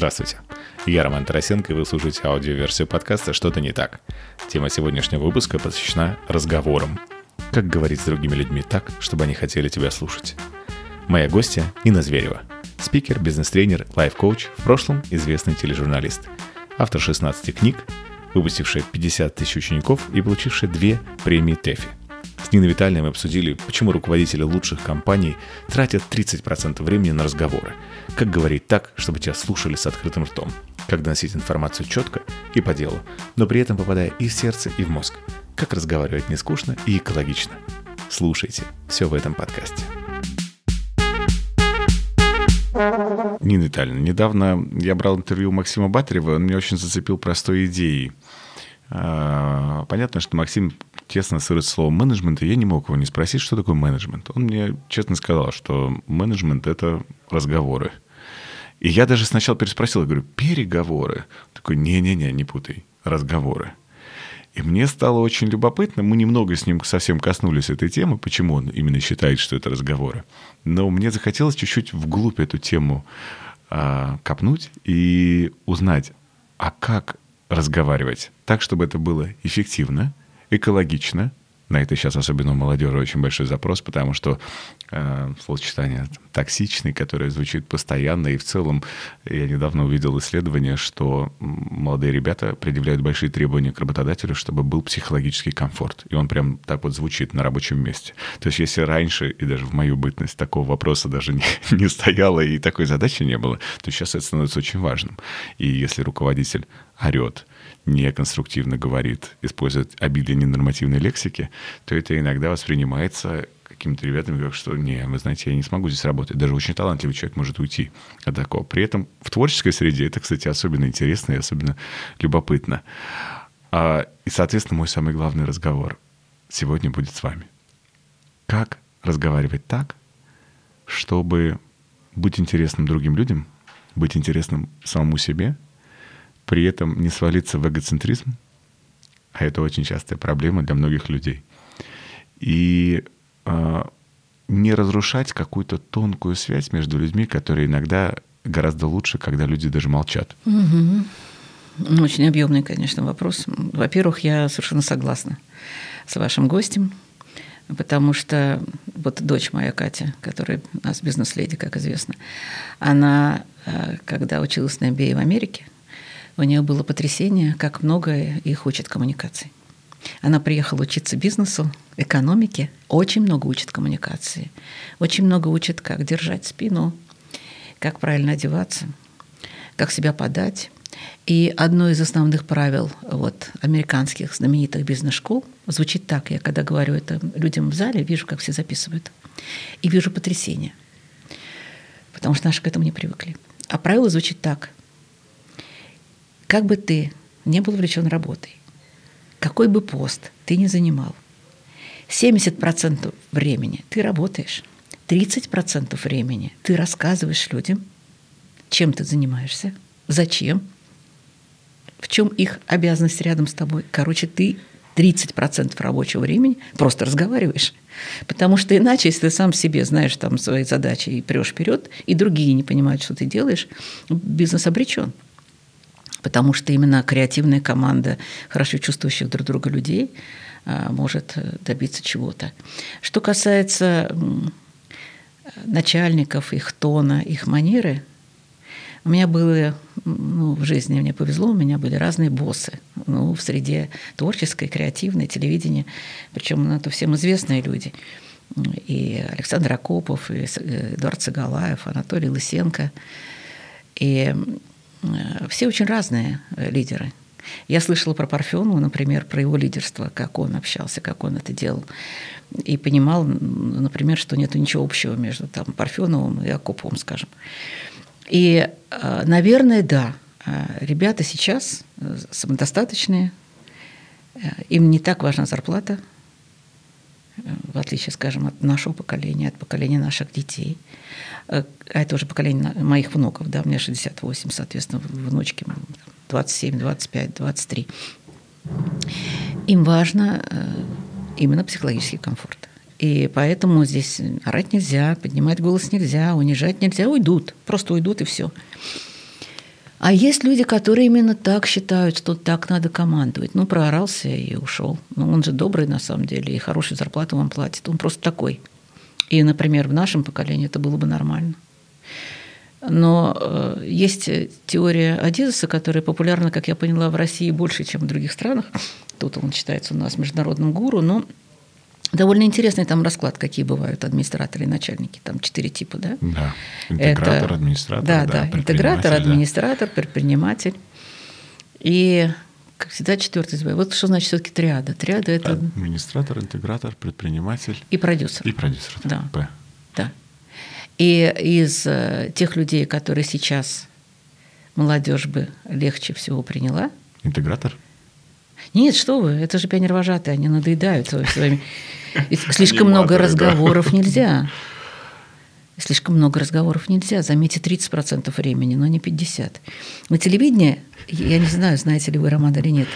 Здравствуйте. Я Роман Тарасенко, и вы слушаете аудиоверсию подкаста «Что-то не так». Тема сегодняшнего выпуска посвящена разговорам. Как говорить с другими людьми так, чтобы они хотели тебя слушать. Моя гостья Инна Зверева. Спикер, бизнес-тренер, лайф-коуч, в прошлом известный тележурналист. Автор 16 книг, выпустившая 50 тысяч учеников и получившая две премии ТЭФИ. С Ниной Витальевной мы обсудили, почему руководители лучших компаний тратят 30% времени на разговоры. Как говорить так, чтобы тебя слушали с открытым ртом. Как доносить информацию четко и по делу, но при этом попадая и в сердце, и в мозг. Как разговаривать не скучно и экологично. Слушайте все в этом подкасте. Нина Витальевна, недавно я брал интервью у Максима Батарева, он меня очень зацепил простой идеей. А, понятно, что Максим тесно ассоциирует слово менеджмент, и я не мог его не спросить, что такое менеджмент. Он мне честно сказал, что менеджмент — это разговоры. И я даже сначала переспросил, я говорю, переговоры. Такой, не-не-не, не путай, разговоры. И мне стало очень любопытно, мы немного с ним совсем коснулись этой темы, почему он именно считает, что это разговоры. Но мне захотелось чуть-чуть вглубь эту тему а, копнуть и узнать, а как разговаривать так, чтобы это было эффективно, экологично, на это сейчас особенно у молодежи очень большой запрос, потому что э, словосочетание токсичный, которое звучит постоянно, и в целом я недавно увидел исследование, что молодые ребята предъявляют большие требования к работодателю, чтобы был психологический комфорт. И он прям так вот звучит на рабочем месте. То есть если раньше, и даже в мою бытность, такого вопроса даже не, не стояло и такой задачи не было, то сейчас это становится очень важным. И если руководитель орет, неконструктивно говорит, использует обилие ненормативной лексики, то это иногда воспринимается какими-то ребятами, как что, не, вы знаете, я не смогу здесь работать. Даже очень талантливый человек может уйти от такого. При этом в творческой среде это, кстати, особенно интересно и особенно любопытно. А, и, соответственно, мой самый главный разговор сегодня будет с вами. Как разговаривать так, чтобы быть интересным другим людям, быть интересным самому себе — при этом не свалиться в эгоцентризм, а это очень частая проблема для многих людей, и э, не разрушать какую-то тонкую связь между людьми, которые иногда гораздо лучше, когда люди даже молчат. Угу. Очень объемный, конечно, вопрос. Во-первых, я совершенно согласна с вашим гостем, потому что вот дочь моя Катя, которая у нас бизнес-леди, как известно, она, э, когда училась на MBA в Америке, у нее было потрясение, как много их учат коммуникации. Она приехала учиться бизнесу, экономике, очень много учит коммуникации, очень много учит, как держать спину, как правильно одеваться, как себя подать. И одно из основных правил вот, американских знаменитых бизнес-школ звучит так. Я когда говорю это людям в зале, вижу, как все записывают. И вижу потрясение. Потому что наши к этому не привыкли. А правило звучит так. Как бы ты не был увлечен работой, какой бы пост ты ни занимал, 70% времени ты работаешь, 30% времени ты рассказываешь людям, чем ты занимаешься, зачем, в чем их обязанность рядом с тобой. Короче, ты 30% рабочего времени просто разговариваешь. Потому что иначе, если ты сам себе знаешь там свои задачи и прешь вперед, и другие не понимают, что ты делаешь, бизнес обречен потому что именно креативная команда хорошо чувствующих друг друга людей а, может добиться чего-то. Что касается начальников, их тона, их манеры, у меня было, ну, в жизни мне повезло, у меня были разные боссы. Ну, в среде творческой, креативной, телевидения. Причем ну, это всем известные люди. И Александр Акопов, и э, Эдуард Цыгалаев, Анатолий Лысенко. И все очень разные э, лидеры. Я слышала про Парфенова, например, про его лидерство, как он общался, как он это делал. И понимал, например, что нет ничего общего между там, Парфеновым и Акоповым, скажем. И, э, наверное, да, ребята сейчас самодостаточные, им не так важна зарплата, в отличие, скажем, от нашего поколения, от поколения наших детей. А это уже поколение моих внуков, да, меня 68, соответственно, внучки 27, 25, 23. Им важно э, именно психологический комфорт. И поэтому здесь орать нельзя, поднимать голос нельзя, унижать нельзя, уйдут, просто уйдут и все. А есть люди, которые именно так считают, что так надо командовать. Ну, проорался и ушел. Ну, он же добрый на самом деле, и хорошую зарплату вам платит. Он просто такой. И, например, в нашем поколении это было бы нормально. Но э, есть теория Адизеса, которая популярна, как я поняла, в России больше, чем в других странах. Тут он считается у нас международным гуру, но Довольно интересный там расклад, какие бывают администраторы и начальники. Там четыре типа, да? Да. Интегратор, Это, администратор. Да, да. да. Интегратор, администратор, да. предприниматель. И, как всегда, четвертый избавь. Вот что значит все-таки триада. Триада это... Администратор, интегратор, предприниматель. И продюсер. И продюсер. Да. П. Да. И из э, тех людей, которые сейчас молодежь бы легче всего приняла. Интегратор? Нет, что вы, это же пионервожатые, они надоедают своими Слишком много разговоров нельзя. Слишком много разговоров нельзя. Заметьте, 30% времени, но не 50%. На телевидении, я не знаю, знаете ли вы, Роман, или нет,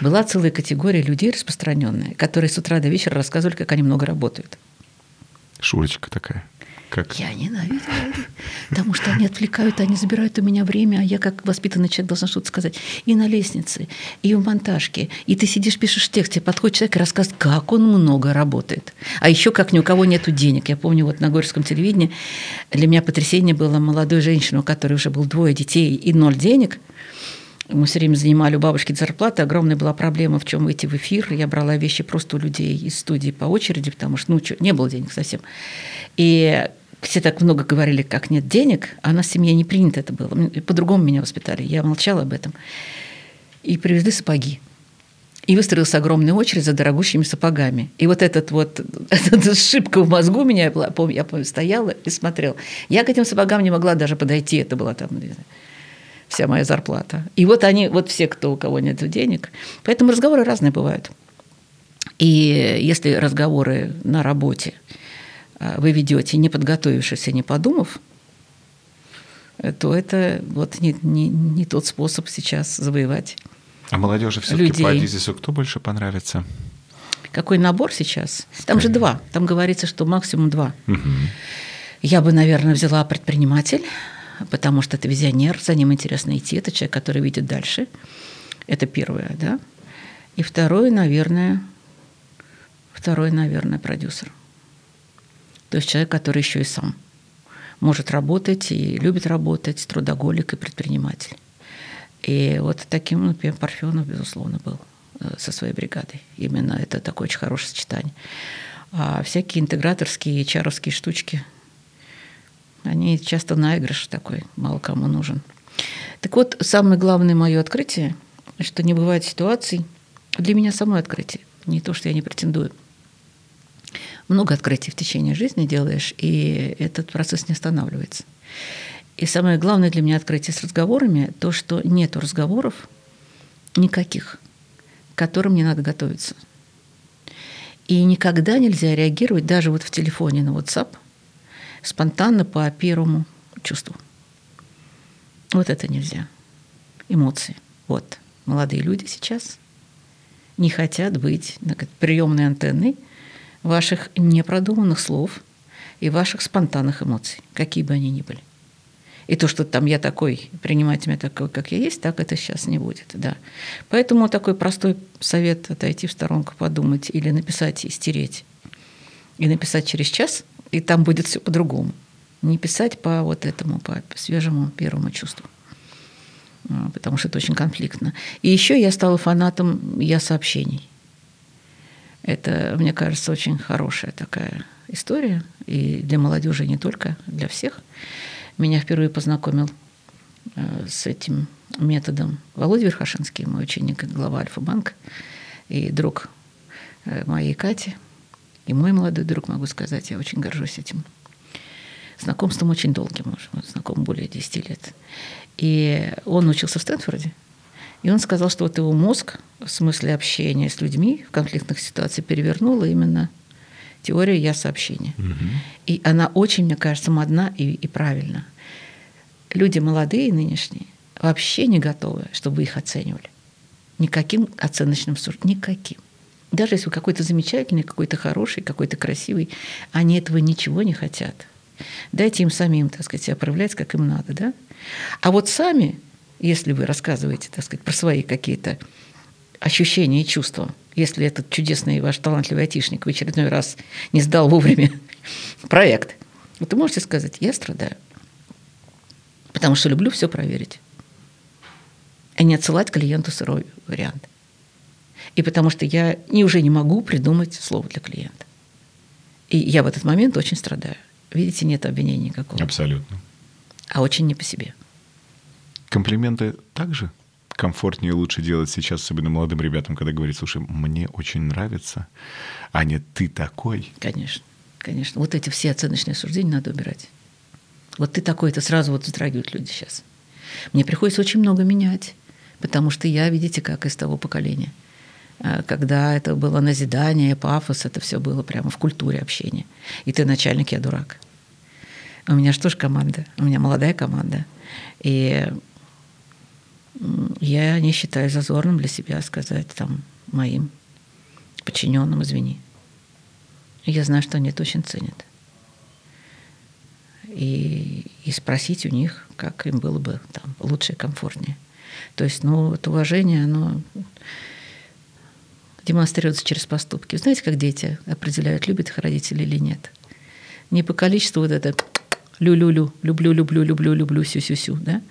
была целая категория людей распространенная, которые с утра до вечера рассказывали, как они много работают. Шурочка такая. Как? Я ненавидела. Потому что они отвлекают, они забирают у меня время, а я как воспитанный человек должна что-то сказать. И на лестнице, и в монтажке. И ты сидишь, пишешь текст, тебе подходит человек и рассказывает, как он много работает. А еще как ни у кого нету денег. Я помню, вот на Горьковском телевидении для меня потрясение было молодой женщине, у которой уже было двое детей и ноль денег – мы все время занимали у бабушки зарплаты. Огромная была проблема, в чем выйти в эфир. Я брала вещи просто у людей из студии по очереди, потому что ну, не было денег совсем. И все так много говорили, как нет денег, а в семье не принято это было. По-другому меня воспитали. Я молчала об этом. И привезли сапоги. И выстроилась огромная очередь за дорогущими сапогами. И вот этот вот эта шибка в мозгу меня, я помню, я помню, стояла и смотрела. Я к этим сапогам не могла даже подойти. Это была там вся моя зарплата. И вот они, вот все, кто у кого нет денег. Поэтому разговоры разные бывают. И если разговоры на работе – вы ведете, не подготовившись и не подумав, то это вот не, не, не тот способ сейчас завоевать. А молодежи все-таки по Адизису кто больше понравится? Какой набор сейчас? Там Скорее. же два. Там говорится, что максимум два. Угу. Я бы, наверное, взяла предприниматель, потому что это визионер, за ним интересно идти. Это человек, который видит дальше. Это первое, да. И второе, наверное, второй, наверное, продюсер. То есть человек, который еще и сам может работать и любит работать, трудоголик и предприниматель. И вот таким, например, Парфенов, безусловно, был э, со своей бригадой. Именно это такое очень хорошее сочетание. А всякие интеграторские, чаровские штучки, они часто наигрыш такой, мало кому нужен. Так вот, самое главное мое открытие, что не бывает ситуаций, для меня самое открытие, не то, что я не претендую – много открытий в течение жизни делаешь, и этот процесс не останавливается. И самое главное для меня открытие с разговорами то, что нет разговоров никаких, к которым не надо готовиться. И никогда нельзя реагировать даже вот в телефоне на WhatsApp спонтанно по первому чувству. Вот это нельзя. Эмоции. Вот. Молодые люди сейчас не хотят быть приемной антенной – ваших непродуманных слов и ваших спонтанных эмоций, какие бы они ни были. И то, что там я такой, принимать меня такой, как я есть, так это сейчас не будет. Да. Поэтому такой простой совет отойти в сторонку, подумать или написать и стереть. И написать через час, и там будет все по-другому. Не писать по вот этому, по свежему первому чувству. А, потому что это очень конфликтно. И еще я стала фанатом я сообщений. Это, мне кажется, очень хорошая такая история. И для молодежи не только, для всех. Меня впервые познакомил э, с этим методом Володя Верхошинский, мой ученик, глава Альфа-банка, и друг э, моей Кати, и мой молодой друг, могу сказать, я очень горжусь этим. Знакомством очень долгим, мы знакомы более 10 лет. И он учился в Стэнфорде, и он сказал, что вот его мозг в смысле общения с людьми в конфликтных ситуациях перевернула именно теория «я сообщения». Угу. И она очень, мне кажется, модна и, и правильна. Люди молодые нынешние вообще не готовы, чтобы их оценивали. Никаким оценочным суждением, никаким. Даже если вы какой-то замечательный, какой-то хороший, какой-то красивый, они этого ничего не хотят. Дайте им самим, так сказать, себя проявлять, как им надо, да? А вот сами если вы рассказываете, так сказать, про свои какие-то ощущения и чувства, если этот чудесный ваш талантливый айтишник в очередной раз не сдал вовремя проект, вы можете сказать, я страдаю, потому что люблю все проверить, а не отсылать клиенту сырой вариант. И потому что я не, уже не могу придумать слово для клиента. И я в этот момент очень страдаю. Видите, нет обвинения никакого. Абсолютно. А очень не по себе. Комплименты также комфортнее и лучше делать сейчас, особенно молодым ребятам, когда говорит, слушай, мне очень нравится, а не ты такой. Конечно, конечно. Вот эти все оценочные суждения надо убирать. Вот ты такой, это сразу вот затрагивают люди сейчас. Мне приходится очень много менять, потому что я, видите, как из того поколения – Э, когда это было назидание, пафос, это все было прямо в культуре общения. И ты начальник, я дурак. У меня что ж команда? У меня молодая команда. И я не считаю зазорным для себя сказать там моим подчиненным, извини. Я знаю, что они это очень ценят. И, и спросить у них, как им было бы там лучше и комфортнее. То есть, ну, это уважение, оно демонстрируется через поступки. Знаете, как дети определяют, любят их родители или нет? Не по количеству вот это лю-лю-лю, люблю, люблю, люблю, люблю, сю-сю-сю, да?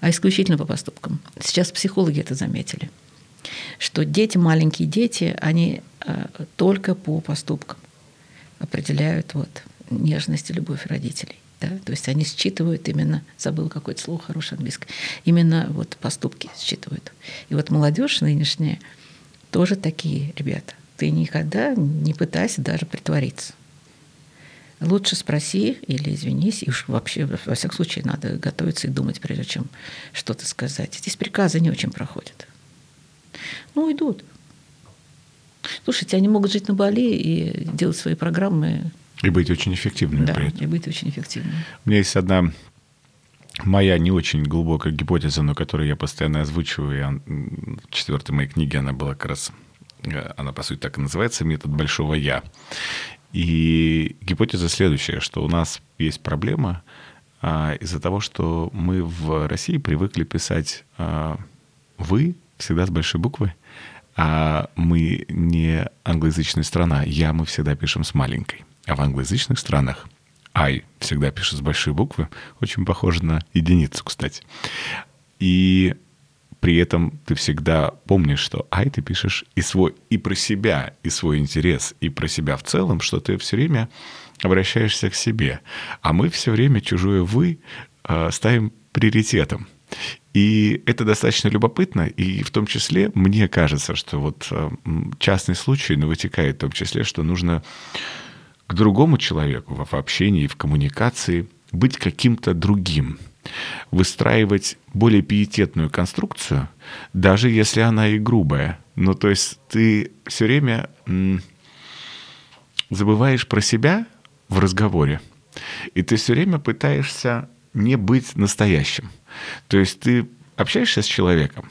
а исключительно по поступкам. Сейчас психологи это заметили, что дети, маленькие дети, они э, только по поступкам определяют вот, нежность и любовь родителей. Да? То есть они считывают именно, забыл какое-то слово хорошее английское, именно вот поступки считывают. И вот молодежь нынешняя, тоже такие ребята. Ты никогда не пытайся даже притвориться. Лучше спроси или извинись, и уж вообще, во всяком случае, надо готовиться и думать, прежде чем что-то сказать. Здесь приказы не очень проходят. Ну, идут. Слушайте, они могут жить на Бали и делать свои программы. И быть очень эффективными да, при этом. и быть очень эффективными. У меня есть одна моя не очень глубокая гипотеза, но которую я постоянно озвучиваю, и в четвертой моей книге она была как раз, э, она по сути так и называется, метод большого «я». И гипотеза следующая, что у нас есть проблема а, из-за того, что мы в России привыкли писать а, «вы» всегда с большой буквы, а мы не англоязычная страна, «я» мы всегда пишем с маленькой. А в англоязычных странах – I всегда пишет с большой буквы, очень похоже на единицу, кстати. И при этом ты всегда помнишь, что I ты пишешь и свой, и про себя, и свой интерес, и про себя в целом, что ты все время обращаешься к себе. А мы все время чужое «вы» э, ставим приоритетом. И это достаточно любопытно, и в том числе мне кажется, что вот э, частный случай, но вытекает в том числе, что нужно к другому человеку в общении, в коммуникации, быть каким-то другим, выстраивать более пиететную конструкцию, даже если она и грубая. Ну, то есть ты все время забываешь про себя в разговоре, и ты все время пытаешься не быть настоящим. То есть ты общаешься с человеком,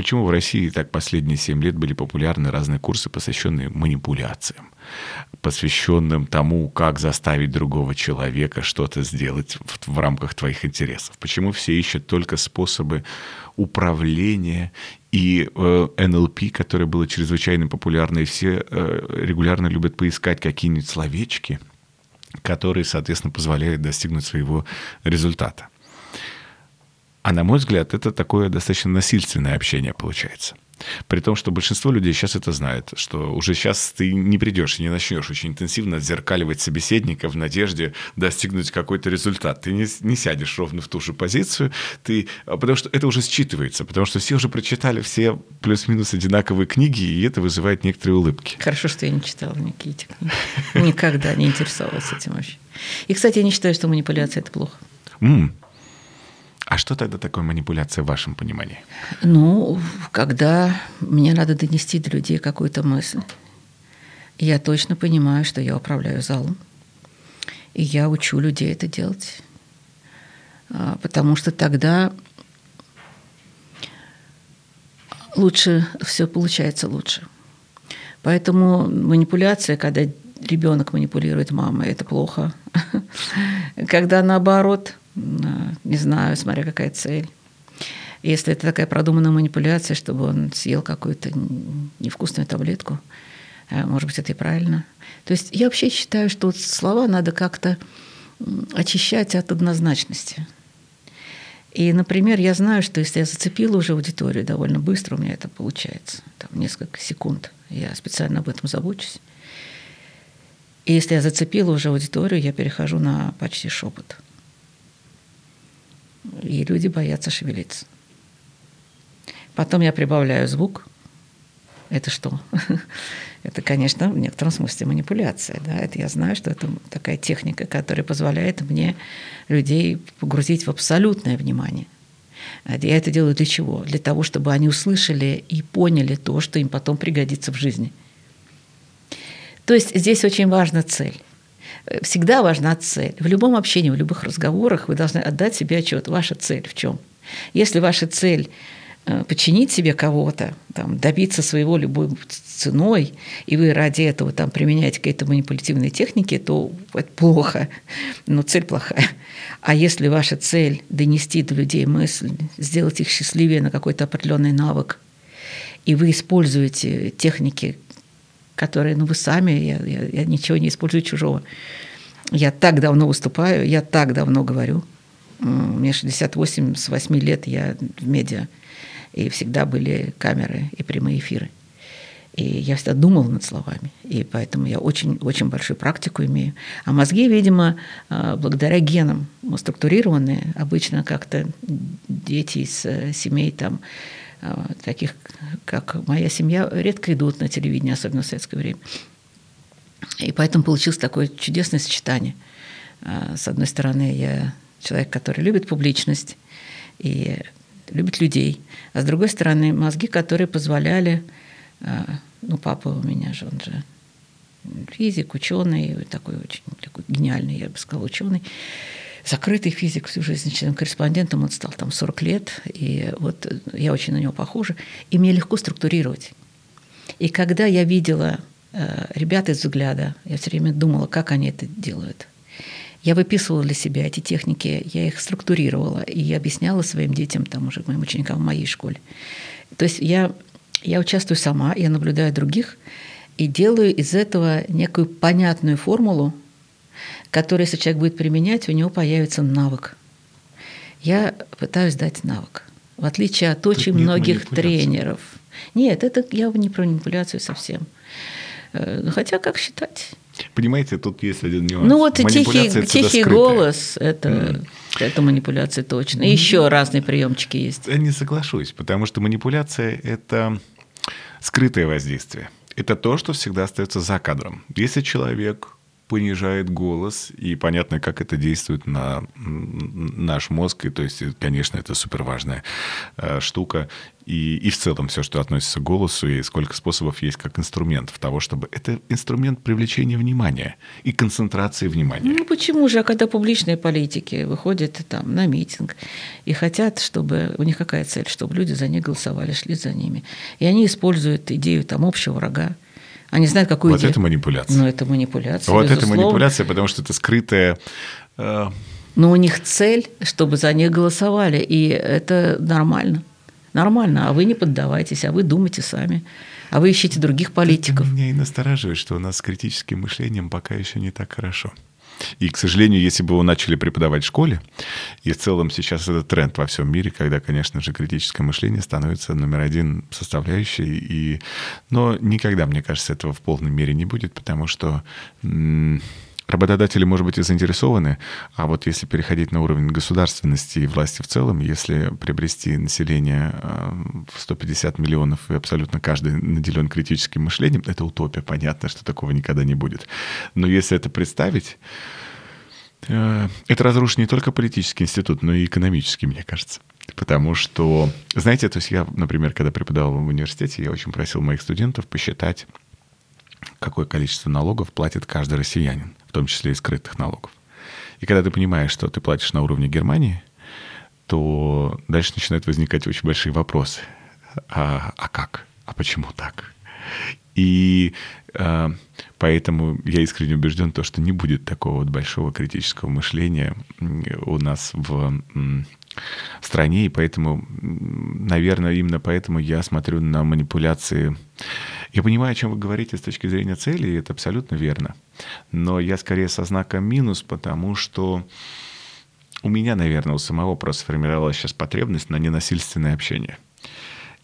Почему в России так последние 7 лет были популярны разные курсы, посвященные манипуляциям, посвященным тому, как заставить другого человека что-то сделать в, в рамках твоих интересов? Почему все ищут только способы управления и э, НЛП, которое было чрезвычайно популярно, и все э, регулярно любят поискать какие-нибудь словечки, которые, соответственно, позволяют достигнуть своего результата. А на мой взгляд, это такое достаточно насильственное общение получается. При том, что большинство людей сейчас это знает, что уже сейчас ты не придешь и не начнешь очень интенсивно отзеркаливать собеседника в надежде достигнуть какой-то результат. Ты не, не сядешь ровно в ту же позицию, ты, а, потому что это уже считывается, потому что все уже прочитали все плюс-минус одинаковые книги, и это вызывает некоторые улыбки. Хорошо, что я не читала никакие эти книги. Никогда не интересовалась этим вообще. И, кстати, я не считаю, что манипуляция – это плохо. А что тогда такое манипуляция в вашем понимании? Ну, когда мне надо донести до людей какую-то мысль, я точно понимаю, что я управляю залом, и я учу людей это делать. А, потому что тогда лучше все получается лучше. Поэтому манипуляция, когда ребенок манипулирует мамой, это плохо. Когда наоборот, не знаю, смотря какая цель. Если это такая продуманная манипуляция, чтобы он съел какую-то невкусную таблетку, э, может быть, это и правильно. То есть я вообще считаю, что слова надо как-то очищать от однозначности. И, например, я знаю, что если я зацепила уже аудиторию довольно быстро, у меня это получается, там несколько секунд, я специально об этом забочусь. И если я зацепила уже аудиторию, я перехожу на почти шепот. И люди боятся шевелиться. Потом я прибавляю звук. Это что? это, конечно, в некотором смысле манипуляция. Да? Это я знаю, что это такая техника, которая позволяет мне людей погрузить в абсолютное внимание. Я это делаю для чего? Для того, чтобы они услышали и поняли то, что им потом пригодится в жизни. То есть здесь очень важна цель. Всегда важна цель. В любом общении, в любых разговорах вы должны отдать себе отчет. Ваша цель в чем? Если ваша цель Э, подчинить себе кого-то, там, добиться своего любой ценой, и вы ради этого там, применяете какие-то манипулятивные техники, то это плохо, но цель плохая. А если ваша цель донести до людей мысль, сделать их счастливее на какой-то определенный навык, и вы используете техники, которые, ну, вы сами, я, я, я ничего не использую чужого. Я так давно выступаю, я так давно говорю. Мне 68, с 8 лет я в медиа и всегда были камеры и прямые эфиры. И я всегда думала над словами, и поэтому я очень, очень большую практику имею. А мозги, видимо, а, благодаря генам структурированные, обычно как-то дети из э, семей там, таких, как моя семья, редко идут на телевидение, особенно в советское время. И поэтому получилось такое чудесное сочетание. А, с одной стороны, я человек, который любит публичность, и любит людей. А с другой стороны, мозги, которые позволяли, а, ну, папа у меня же, он же физик, ученый, такой очень такой гениальный, я бы сказала, ученый, закрытый физик всю жизнь, член корреспондентом, он стал там 40 лет, и вот я очень на него похожа, и мне легко структурировать. И когда я видела э, ребят из взгляда, я все время думала, как они это делают. Я выписывала для себя эти техники, я их структурировала и объясняла своим детям, там уже моим ученикам в моей школе. То есть я, я участвую сама, я наблюдаю других и делаю из этого некую понятную формулу, которую, если человек будет применять, у него появится навык. Я пытаюсь дать навык. В отличие от очень многих тренеров. Нет, это я не про манипуляцию совсем. Э, хотя как считать? Понимаете, тут есть один нюанс. Ну вот тихий, тихий голос это, mm. это манипуляция точно. И еще разные приемчики есть. Я не соглашусь, потому что манипуляция это скрытое воздействие. Это то, что всегда остается за кадром. Если человек понижает голос, и понятно, как это действует на наш мозг, и то есть, конечно, это супер важная э, штука, и, и в целом все, что относится к голосу, и сколько способов есть как инструментов того, чтобы... Это инструмент привлечения внимания и концентрации внимания. Ну почему же, а когда публичные политики выходят там на митинг и хотят, чтобы... У них какая цель? Чтобы люди за них голосовали, шли за ними. И они используют идею там общего врага, они знают, какую вот идею. это манипуляция. Ну, это манипуляция, Вот безусловно. это манипуляция, потому что это скрытая... Э... Но у них цель, чтобы за них голосовали, и это нормально. Нормально, а вы не поддавайтесь, а вы думайте сами. А вы ищите других политиков. Это меня и настораживает, что у нас с критическим мышлением пока еще не так хорошо. И, к сожалению, если бы его начали преподавать в школе, и в целом сейчас это тренд во всем мире, когда, конечно же, критическое мышление становится номер один составляющей, и... но никогда, мне кажется, этого в полной мере не будет, потому что Работодатели, может быть, и заинтересованы, а вот если переходить на уровень государственности и власти в целом, если приобрести население э, в 150 миллионов и абсолютно каждый наделен критическим мышлением, это утопия, понятно, что такого никогда не будет. Но если это представить, э, это разрушит не только политический институт, но и экономический, мне кажется. Потому что, знаете, то есть я, например, когда преподавал в университете, я очень просил моих студентов посчитать, какое количество налогов платит каждый россиянин в том числе и скрытых налогов. И когда ты понимаешь, что ты платишь на уровне Германии, то дальше начинают возникать очень большие вопросы. А, а как? А почему так? И э, поэтому я искренне убежден, то, что не будет такого вот большого критического мышления у нас в стране, и поэтому, наверное, именно поэтому я смотрю на манипуляции. Я понимаю, о чем вы говорите с точки зрения цели, и это абсолютно верно. Но я скорее со знаком минус, потому что у меня, наверное, у самого просто сформировалась сейчас потребность на ненасильственное общение –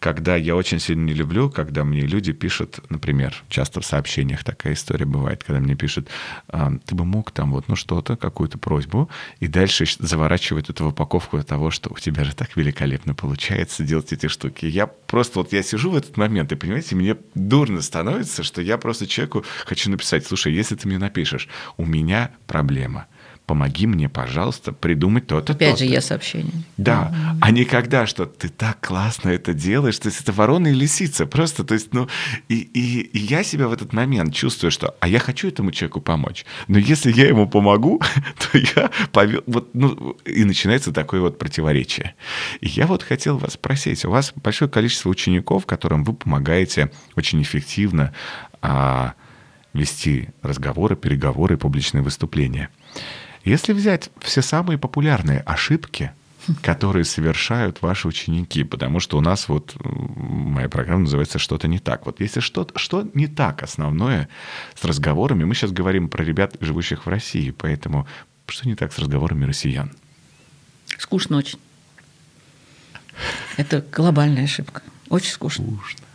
когда я очень сильно не люблю, когда мне люди пишут, например, часто в сообщениях такая история бывает, когда мне пишут, «А, ты бы мог там вот, ну что-то, какую-то просьбу, и дальше заворачивают эту упаковку того, что у тебя же так великолепно получается делать эти штуки. Я просто вот я сижу в этот момент, и понимаете, мне дурно становится, что я просто человеку хочу написать, слушай, если ты мне напишешь, у меня проблема – помоги мне, пожалуйста, придумать то-то. Опять то же, я сообщение. Да, mm-hmm. а не когда, что ты так классно это делаешь, то есть это ворона и лисица, просто, то есть, ну, и, и, и я себя в этот момент чувствую, что, а я хочу этому человеку помочь, но если я ему помогу, то я повел, вот, ну, и начинается такое вот противоречие. И я вот хотел вас спросить, у вас большое количество учеников, которым вы помогаете очень эффективно а, вести разговоры, переговоры, публичные выступления – если взять все самые популярные ошибки, которые совершают ваши ученики, потому что у нас вот моя программа называется «Что-то не так». Вот если что-то что не так основное с разговорами, мы сейчас говорим про ребят, живущих в России, поэтому что не так с разговорами россиян? Скучно очень. Это глобальная ошибка. Очень скучно. Скучно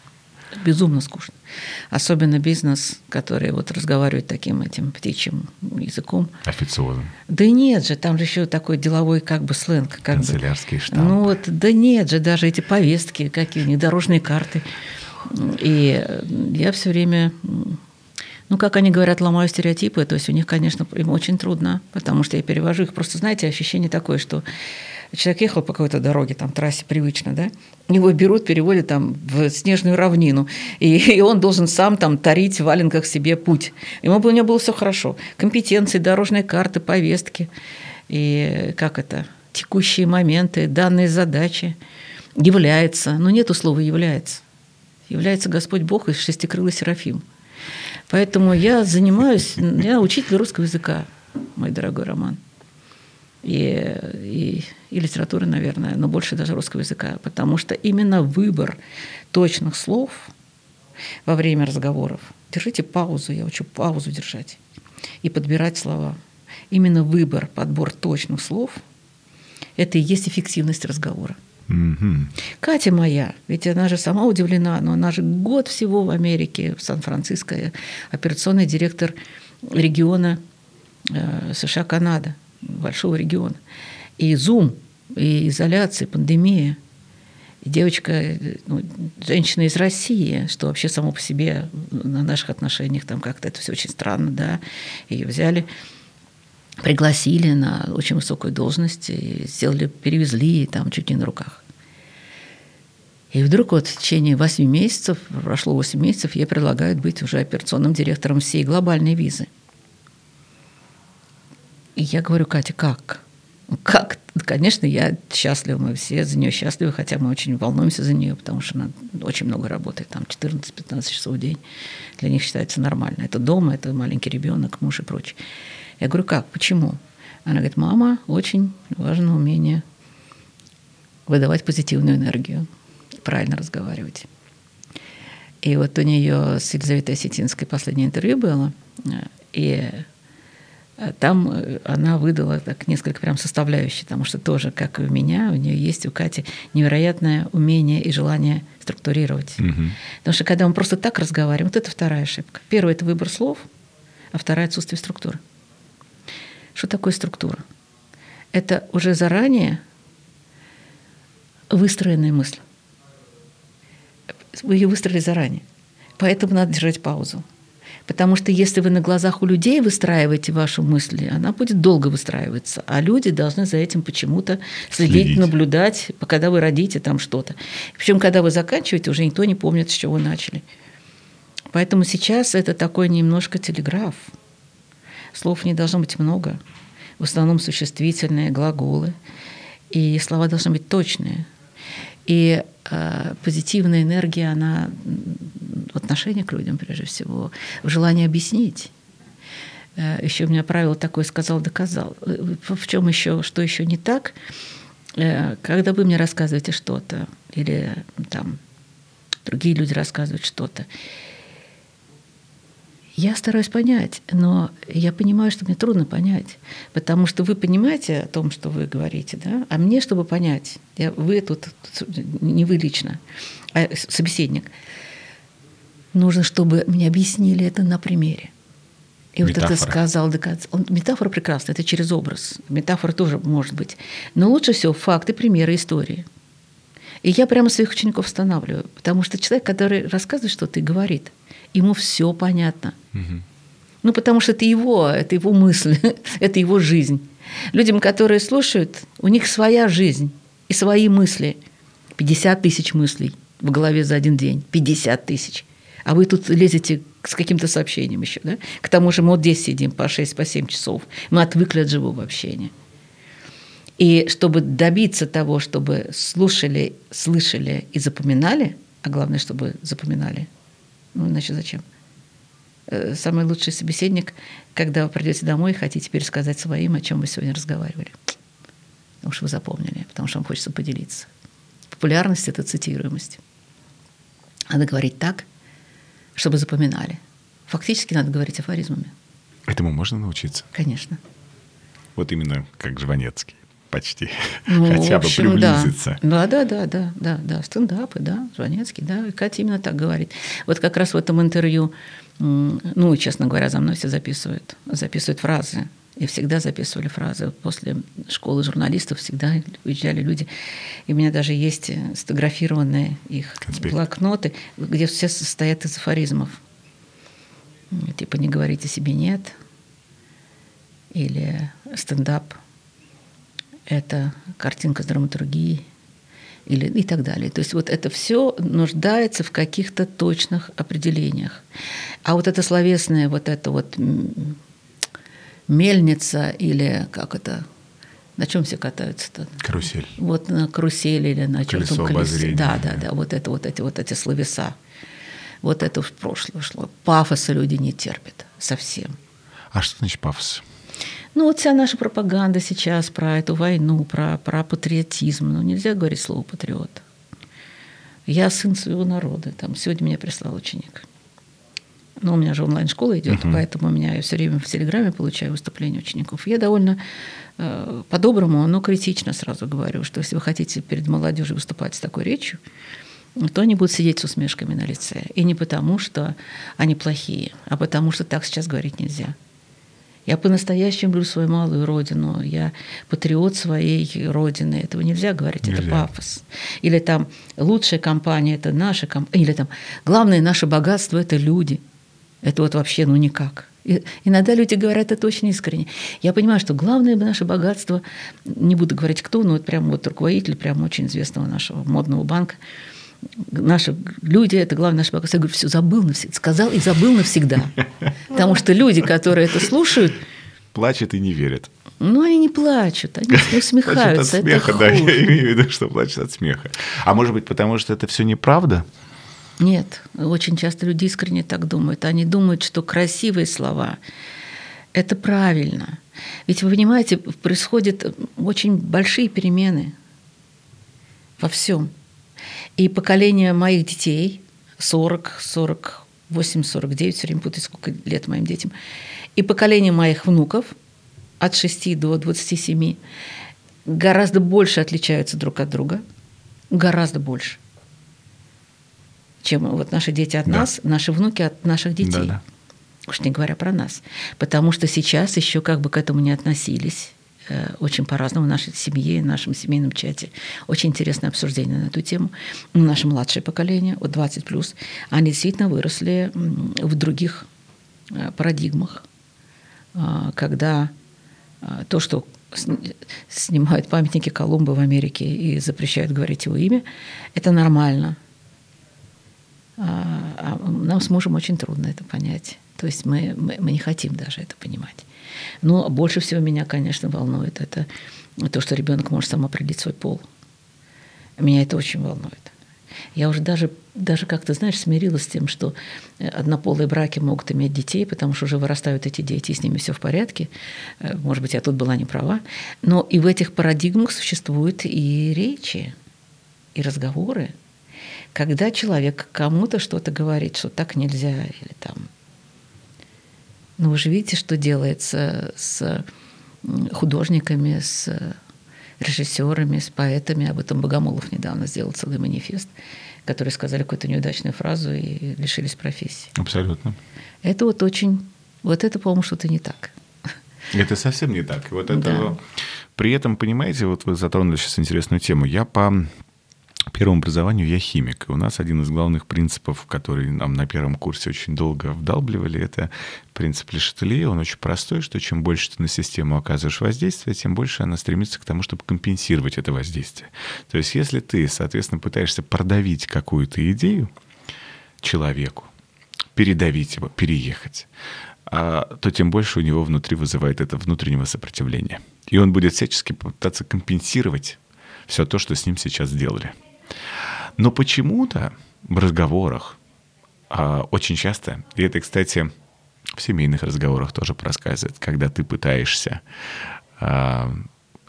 безумно скучно. Особенно бизнес, который вот разговаривает таким этим птичьим языком. Официозом. Да нет же, там же еще такой деловой как бы сленг. Как Канцелярские бы. штампы. Ну вот, да нет же, даже эти повестки какие-нибудь, дорожные карты. И я все время ну, как они говорят, ломаю стереотипы, то есть у них, конечно, им очень трудно, потому что я перевожу их. Просто, знаете, ощущение такое, что человек ехал по какой-то дороге, там, трассе привычно, да, его берут, переводят там в снежную равнину, и, и он должен сам там тарить в валенках себе путь. Ему у него было все хорошо. Компетенции, дорожные карты, повестки, и как это, текущие моменты, данные задачи, является, но нету слова «является». Является Господь Бог и шестикрылый Серафим. Поэтому я занимаюсь, я учитель русского языка, мой дорогой Роман и, и, и литературы, наверное, но больше даже русского языка, потому что именно выбор точных слов во время разговоров. Держите паузу, я учу паузу держать и подбирать слова. Именно выбор, подбор точных слов – это и есть эффективность разговора. Mm-hmm. Катя моя, ведь она же сама удивлена, но она же год всего в Америке, в Сан-Франциско, операционный директор региона э, США-Канада большого региона. И зум, и изоляция, пандемия. И девочка, ну, женщина из России, что вообще само по себе на наших отношениях там как-то это все очень странно, да. Ее взяли, пригласили на очень высокую должность, и сделали, перевезли там чуть не на руках. И вдруг вот в течение 8 месяцев, прошло 8 месяцев, ей предлагают быть уже операционным директором всей глобальной визы – и я говорю, Катя, как? Как? Конечно, я счастлива, мы все за нее счастливы, хотя мы очень волнуемся за нее, потому что она очень много работает, там 14-15 часов в день. Для них считается нормально. Это дома, это маленький ребенок, муж и прочее. Я говорю, как? Почему? Она говорит, мама, очень важно умение выдавать позитивную энергию, правильно разговаривать. И вот у нее с Елизаветой Осетинской последнее интервью было, и там э, она выдала так несколько прям составляющих, потому что тоже, как и у меня, у нее есть у Кати невероятное умение и желание структурировать. Угу. Потому что когда мы просто так разговариваем, вот это вторая ошибка. Первая – это выбор слов, а вторая – отсутствие структуры. Что такое структура? Это уже заранее выстроенная мысль. Вы ее выстроили заранее. Поэтому надо держать паузу. Потому что если вы на глазах у людей выстраиваете ваши мысли, она будет долго выстраиваться. А люди должны за этим почему-то следить, следить. наблюдать, когда вы родите там что-то. Причем, когда вы заканчиваете, уже никто не помнит, с чего вы начали. Поэтому сейчас это такой немножко телеграф. Слов не должно быть много. В основном существительные, глаголы. И слова должны быть точные. И э, позитивная энергия, она в отношении к людям, прежде всего, в желании объяснить. Э, еще у меня правило такое сказал, доказал. Э, в чем еще, что еще не так? Э, когда вы мне рассказываете что-то, или там другие люди рассказывают что-то, я стараюсь понять, но я понимаю, что мне трудно понять, потому что вы понимаете о том, что вы говорите, да, а мне, чтобы понять, я, вы тут, не вы лично, а собеседник, нужно, чтобы мне объяснили это на примере. И метафора. вот это сказал. Он, метафора прекрасна, это через образ. Метафора тоже может быть. Но лучше всего факты, примеры, истории. И я прямо своих учеников устанавливаю, потому что человек, который рассказывает что-то и говорит, ему все понятно. Угу. Ну, потому что это его, это его мысль, это его жизнь. Людям, которые слушают, у них своя жизнь и свои мысли. 50 тысяч мыслей в голове за один день. 50 тысяч. А вы тут лезете с каким-то сообщением еще, да? К тому же мы вот здесь сидим по 6, по 7 часов. Мы отвыкли от живого общения. И чтобы добиться того, чтобы слушали, слышали и запоминали, а главное, чтобы запоминали, ну иначе зачем? Э, самый лучший собеседник, когда вы придете домой и хотите пересказать своим, о чем вы сегодня разговаривали. Потому что вы запомнили, потому что вам хочется поделиться. Популярность – это цитируемость. Надо говорить так, чтобы запоминали. Фактически надо говорить афоризмами. Этому можно научиться? Конечно. Вот именно как Жванецкий почти. Ну, Хотя бы общем, приблизиться. Да. да, да, да, да, да, стендапы, да, Жванецкий, да, и Катя именно так говорит. Вот как раз в этом интервью, ну, честно говоря, за мной все записывают, записывают фразы. И всегда записывали фразы. После школы журналистов всегда уезжали люди. И у меня даже есть сфотографированные их Конспект. блокноты, где все состоят из афоризмов. Типа «не говорите себе нет» или «стендап» — это картинка с драматургией или и так далее. То есть вот это все нуждается в каких-то точных определениях. А вот это словесное, вот это вот мельница или как это, на чем все катаются-то? Карусель. Вот на карусели или на чем-то колесе. Да, да, да, вот это вот эти вот эти словеса. Вот это в прошлое шло. Пафоса люди не терпят совсем. А что значит пафос? Ну, вот вся наша пропаганда сейчас про эту войну, про, про патриотизм. Ну, нельзя говорить слово патриот. Я сын своего народа. Там сегодня меня прислал ученик. Ну, у меня же онлайн-школа идет, uh-huh. поэтому у меня я все время в Телеграме получаю выступления учеников. Я довольно э, по-доброму, но критично сразу говорю, что если вы хотите перед молодежью выступать с такой речью, то они будут сидеть с усмешками на лице. И не потому, что они плохие, а потому, что так сейчас говорить нельзя. Я по-настоящему люблю свою малую родину. Я патриот своей родины. Этого нельзя говорить, нельзя. это пафос. Или там лучшая компания – это наша компания. Или там главное наше богатство – это люди – это вот вообще ну никак. И иногда люди говорят это очень искренне. Я понимаю, что главное наше богатство, не буду говорить кто, но вот прям вот руководитель прям очень известного нашего модного банка, наши люди – это главное наше богатство. Я говорю, все, забыл навсегда. Сказал и забыл навсегда. Потому что люди, которые это слушают… Плачут и не верят. Ну, они не плачут, они усмехаются. От смеха, да, я имею в виду, что плачут от смеха. А может быть, потому что это все неправда? Нет, очень часто люди искренне так думают. Они думают, что красивые слова – это правильно. Ведь вы понимаете, происходят очень большие перемены во всем. И поколение моих детей, 40, 48, 49, все время путаю, сколько лет моим детям, и поколение моих внуков от 6 до 27 гораздо больше отличаются друг от друга, гораздо больше чем вот наши дети от да. нас, наши внуки от наших детей. Да, да. Уж не говоря про нас. Потому что сейчас еще как бы к этому не относились очень по-разному в нашей семье, в нашем семейном чате. Очень интересное обсуждение на эту тему. Наше младшее поколение, вот 20 плюс, они действительно выросли в других э, парадигмах, а, когда а, то, что снимают памятники Колумба в Америке и запрещают говорить его имя, это нормально. А, а нам с мужем очень трудно это понять. То есть мы, мы, мы не хотим даже это понимать. Но больше всего меня, конечно, волнует это то, что ребенок может сам определить свой пол. Меня это очень волнует. Я уже даже, даже как-то, знаешь, смирилась с тем, что э, однополые браки могут иметь детей, потому что уже вырастают эти дети, и с ними все в порядке. Э, может быть, я тут была не права. Но и в этих парадигмах существуют и речи, и разговоры, когда человек кому-то что-то говорит, что так нельзя, или там... Ну, вы же видите, что делается с художниками, с режиссерами, с поэтами. Об этом Богомолов недавно сделал целый манифест, которые сказали какую-то неудачную фразу и лишились профессии. Абсолютно. Это вот очень... Вот это, по-моему, что-то не так. Это совсем не так. Вот это... Да. При этом, понимаете, вот вы затронули сейчас интересную тему. Я по первому образованию я химик. И у нас один из главных принципов, который нам на первом курсе очень долго вдалбливали, это принцип Лешетелье. Он очень простой, что чем больше ты на систему оказываешь воздействие, тем больше она стремится к тому, чтобы компенсировать это воздействие. То есть если ты, соответственно, пытаешься продавить какую-то идею человеку, передавить его, переехать, а, то тем больше у него внутри вызывает это внутреннего сопротивления. И он будет всячески пытаться компенсировать все то, что с ним сейчас сделали. Но почему-то в разговорах а, очень часто, и это, кстати, в семейных разговорах тоже проскальзывает, когда ты пытаешься а,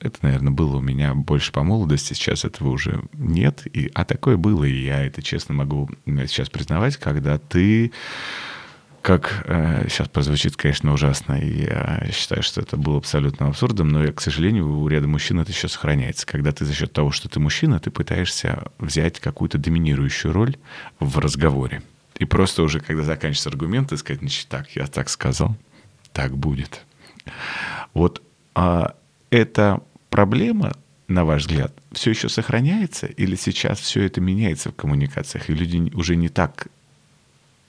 это, наверное, было у меня больше по молодости, сейчас этого уже нет. И, а такое было, и я это честно могу сейчас признавать, когда ты как э, сейчас прозвучит, конечно, ужасно, и я считаю, что это было абсолютно абсурдом, но, к сожалению, у ряда мужчин это еще сохраняется. Когда ты за счет того, что ты мужчина, ты пытаешься взять какую-то доминирующую роль в разговоре. И просто уже, когда заканчивается аргумент, ты сказать, значит, так, я так сказал, так будет. Вот а, эта проблема, на ваш взгляд, все еще сохраняется или сейчас все это меняется в коммуникациях, и люди уже не так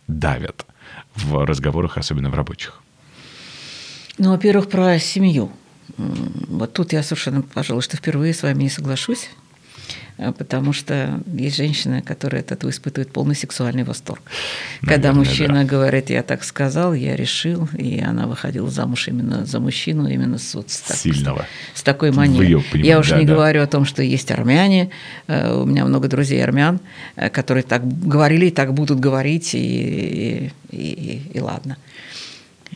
давят? В разговорах, особенно в рабочих? Ну, во-первых, про семью. Вот тут я совершенно, пожалуй, что впервые с вами не соглашусь. А, потому что есть женщины, которые от этого испытывают полный сексуальный восторг. Наверное, Когда мужчина да. говорит, я так сказал, я решил, и она выходила замуж именно за мужчину, именно с, вот, с, так, Сильного. с, такой манией. Я уже да, не да. говорю о том, что есть армяне, э, у меня много друзей армян, э, которые так говорили и так будут говорить, и, и, и, и ладно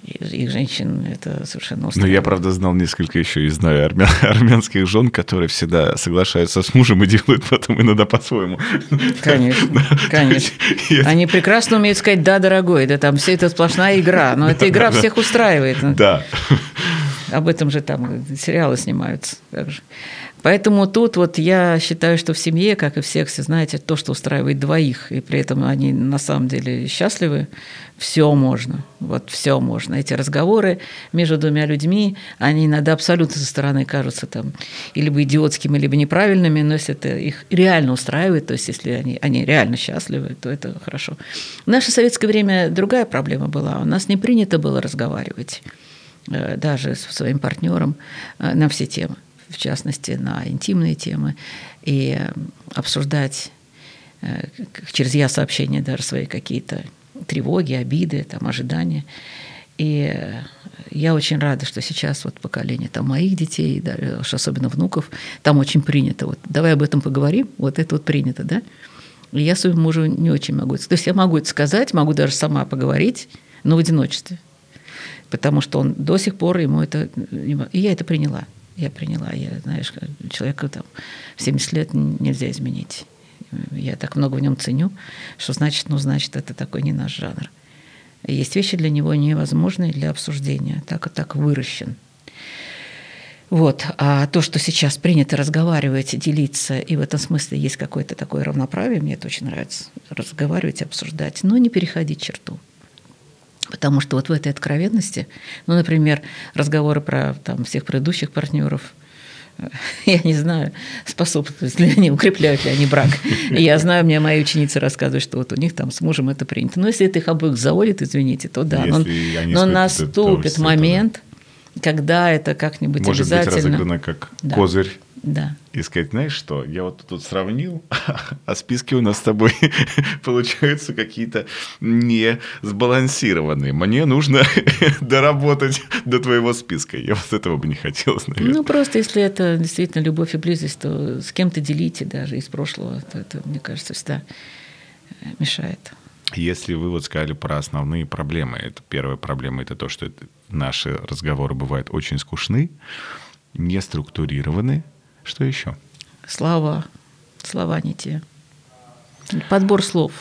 их женщин это совершенно устраивает. Ну, я, правда, знал несколько еще и знаю армян, армянских жен, которые всегда соглашаются с мужем и делают потом иногда по-своему. Конечно, конечно. Они прекрасно умеют сказать «да, дорогой», да там все это сплошная игра, но эта игра всех устраивает. Да. Об этом же там сериалы снимаются также. Поэтому тут вот я считаю, что в семье, как и в сексе, знаете, то, что устраивает двоих, и при этом они на самом деле счастливы, все можно. Вот все можно. Эти разговоры между двумя людьми, они иногда абсолютно со стороны кажутся там и либо идиотскими, либо неправильными, но если это их реально устраивает, то есть если они, они реально счастливы, то это хорошо. В наше советское время другая проблема была. У нас не принято было разговаривать э, даже с своим партнером э, на все темы в частности, на интимные темы, и э, обсуждать э, через я сообщения даже свои какие-то тревоги, обиды, там, ожидания. И э, я очень рада, что сейчас вот поколение там, моих детей, даже, особенно внуков, там очень принято. Вот, давай об этом поговорим, вот это вот принято, да? И я своему мужу не очень могу. То есть я могу это сказать, могу даже сама поговорить, но в одиночестве. Потому что он до сих пор ему это... И я это приняла я приняла. Я, знаешь, человека там в 70 лет нельзя изменить. Я так много в нем ценю, что значит, ну, значит, это такой не наш жанр. Есть вещи для него невозможные для обсуждения, так и так выращен. Вот. А то, что сейчас принято разговаривать, делиться, и в этом смысле есть какое-то такое равноправие, мне это очень нравится, разговаривать, обсуждать, но не переходить черту. Потому что вот в этой откровенности, ну, например, разговоры про там, всех предыдущих партнеров, я не знаю, способствуют ли они, укрепляют ли они брак. Я знаю, мне мои ученицы рассказывают, что вот у них там с мужем это принято. Но если это их обоих заводит, извините, то да. Но, но наступит момент, когда это как-нибудь Может обязательно... быть разыграно как да. козырь Да. И сказать, знаешь что, я вот тут сравнил, а списки у нас с тобой получаются какие-то не сбалансированные. Мне нужно доработать до твоего списка. Я вот этого бы не хотелось, наверное. Ну, просто если это действительно любовь и близость, то с кем-то делите даже из прошлого, то это, мне кажется, всегда мешает. Если вы вот сказали про основные проблемы, это первая проблема, это то, что наши разговоры бывают очень скучны, не структурированы. Что еще? Слова. Слова не те. Подбор слов.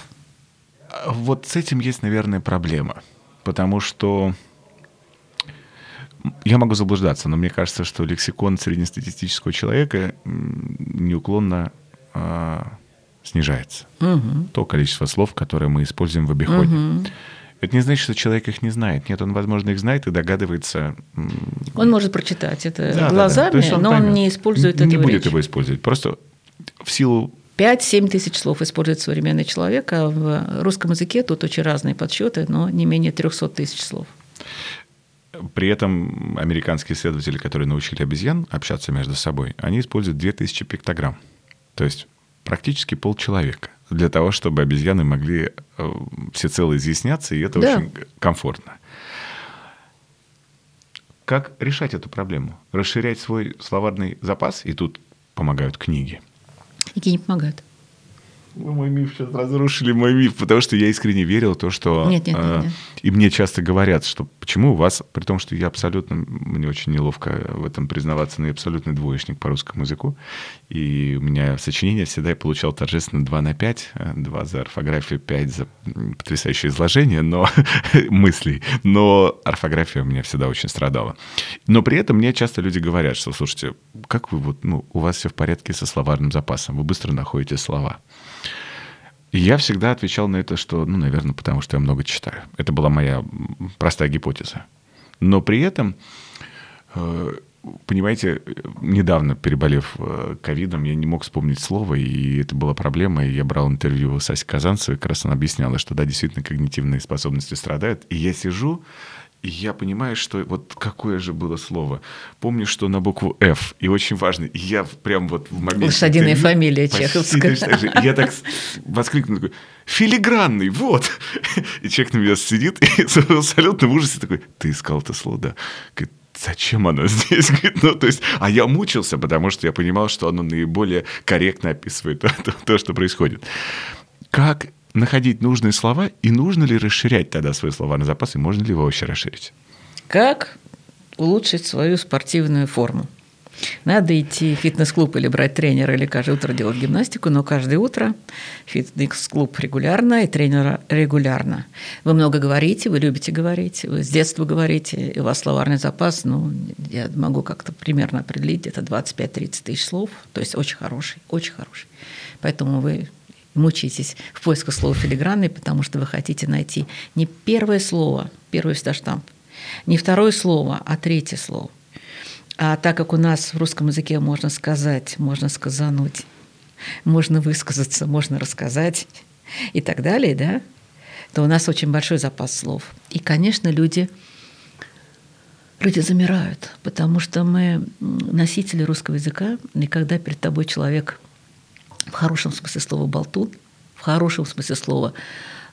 Вот с этим есть, наверное, проблема. Потому что я могу заблуждаться, но мне кажется, что лексикон среднестатистического человека неуклонно а, снижается. Угу. То количество слов, которые мы используем в обиходе. Угу. Это не значит, что человек их не знает. Нет, он, возможно, их знает и догадывается. Он может прочитать это да, глазами, да, да. он но поймет. он не использует не это. Не будет его использовать. Просто в силу 5-7 тысяч слов использует современный человек, а в русском языке тут очень разные подсчеты, но не менее 300 тысяч слов. При этом американские исследователи, которые научили обезьян общаться между собой, они используют 2000 пиктограмм. То есть практически полчеловека для того, чтобы обезьяны могли э, всецело изъясняться, и это да. очень комфортно. Как решать эту проблему? Расширять свой словарный запас, и тут помогают книги. Книги не помогают. Вы мой миф сейчас разрушили мой миф, потому что я искренне верил в то, что... Нет, нет, нет, э, нет. И мне часто говорят, что почему у вас, при том, что я абсолютно, мне очень неловко в этом признаваться, но я абсолютный двоечник по русскому языку, и у меня сочинение всегда я получал торжественно 2 на 5, 2 за орфографию, 5 за потрясающее изложение но мыслей, но орфография у меня всегда очень страдала. Но при этом мне часто люди говорят, что, слушайте, как вы вот, ну, у вас все в порядке со словарным запасом, вы быстро находите слова. И я всегда отвечал на это, что, ну, наверное, потому что я много читаю. Это была моя простая гипотеза. Но при этом, э, понимаете, недавно переболев э, ковидом, я не мог вспомнить слово, и это была проблема. И я брал интервью с Асей Казанцевой, как раз она объясняла, что да, действительно когнитивные способности страдают. И я сижу, и я понимаю, что вот какое же было слово. Помню, что на букву F, и очень важно, я прям вот в момент... Лошадиная интервью, фамилия чеховская. Я так воскликнул, такой, филигранный, вот. И человек на меня сидит и абсолютно в ужасе такой, ты искал это слово, да. Говорит, зачем оно здесь? ну, то есть, а я мучился, потому что я понимал, что оно наиболее корректно описывает то, то, то что происходит. Как находить нужные слова, и нужно ли расширять тогда свой словарный запас, и можно ли его вообще расширить? Как улучшить свою спортивную форму? Надо идти в фитнес-клуб или брать тренера, или каждое утро делать гимнастику, но каждое утро фитнес-клуб регулярно и тренера регулярно. Вы много говорите, вы любите говорить, вы с детства говорите, и у вас словарный запас, ну, я могу как-то примерно определить, это 25-30 тысяч слов, то есть очень хороший, очень хороший. Поэтому вы мучаетесь в поисках слова филигранный, потому что вы хотите найти не первое слово, первый штамп, не второе слово, а третье слово. А так как у нас в русском языке можно сказать, можно сказануть, можно высказаться, можно рассказать и так далее, да, то у нас очень большой запас слов. И, конечно, люди, люди замирают, потому что мы носители русского языка, и когда перед тобой человек в хорошем смысле слова болтун, в хорошем смысле слова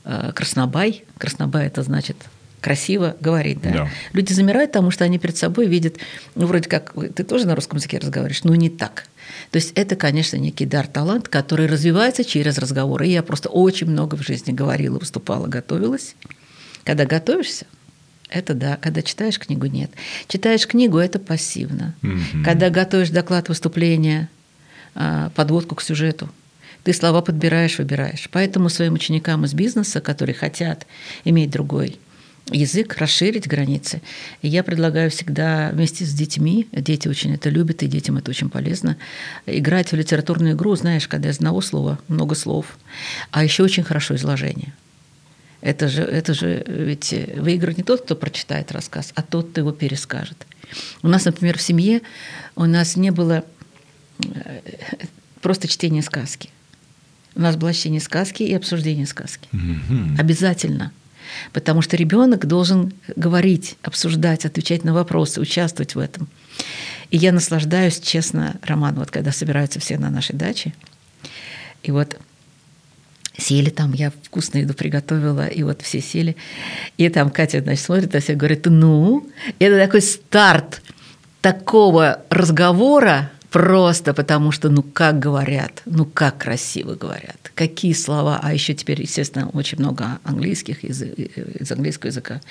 э, краснобай. Краснобай это значит красиво говорить. Да? Да. Люди замирают, потому что они перед собой видят, ну, вроде как, ты тоже на русском языке разговариваешь, но не так. То есть это, конечно, некий дар, талант, который развивается через разговоры. И я просто очень много в жизни говорила, выступала, готовилась. Когда готовишься, это да. Когда читаешь книгу, нет. Читаешь книгу, это пассивно. Угу. Когда готовишь доклад выступления, а, подводку к сюжету. Ты слова подбираешь, выбираешь. Поэтому своим ученикам из бизнеса, которые хотят иметь другой язык, расширить границы. Я предлагаю всегда вместе с детьми, дети очень это любят, и детям это очень полезно, играть в литературную игру, знаешь, когда из одного слова много слов, а еще очень хорошо изложение. Это же, это же ведь выиграет не тот, кто прочитает рассказ, а тот, кто его перескажет. У нас, например, в семье у нас не было просто чтение сказки. У нас было чтение сказки и обсуждение сказки. Mm-hmm. Обязательно. Потому что ребенок должен говорить, обсуждать, отвечать на вопросы, участвовать в этом. И я наслаждаюсь, честно, Роман, вот когда собираются все на нашей даче, и вот сели там, я вкусную еду приготовила, и вот все сели. И там Катя, значит, смотрит, а все говорит, ну, это такой старт такого разговора, Просто потому что, ну как говорят, ну как красиво говорят, какие слова, а еще теперь, естественно, очень много английских из, из английского языка.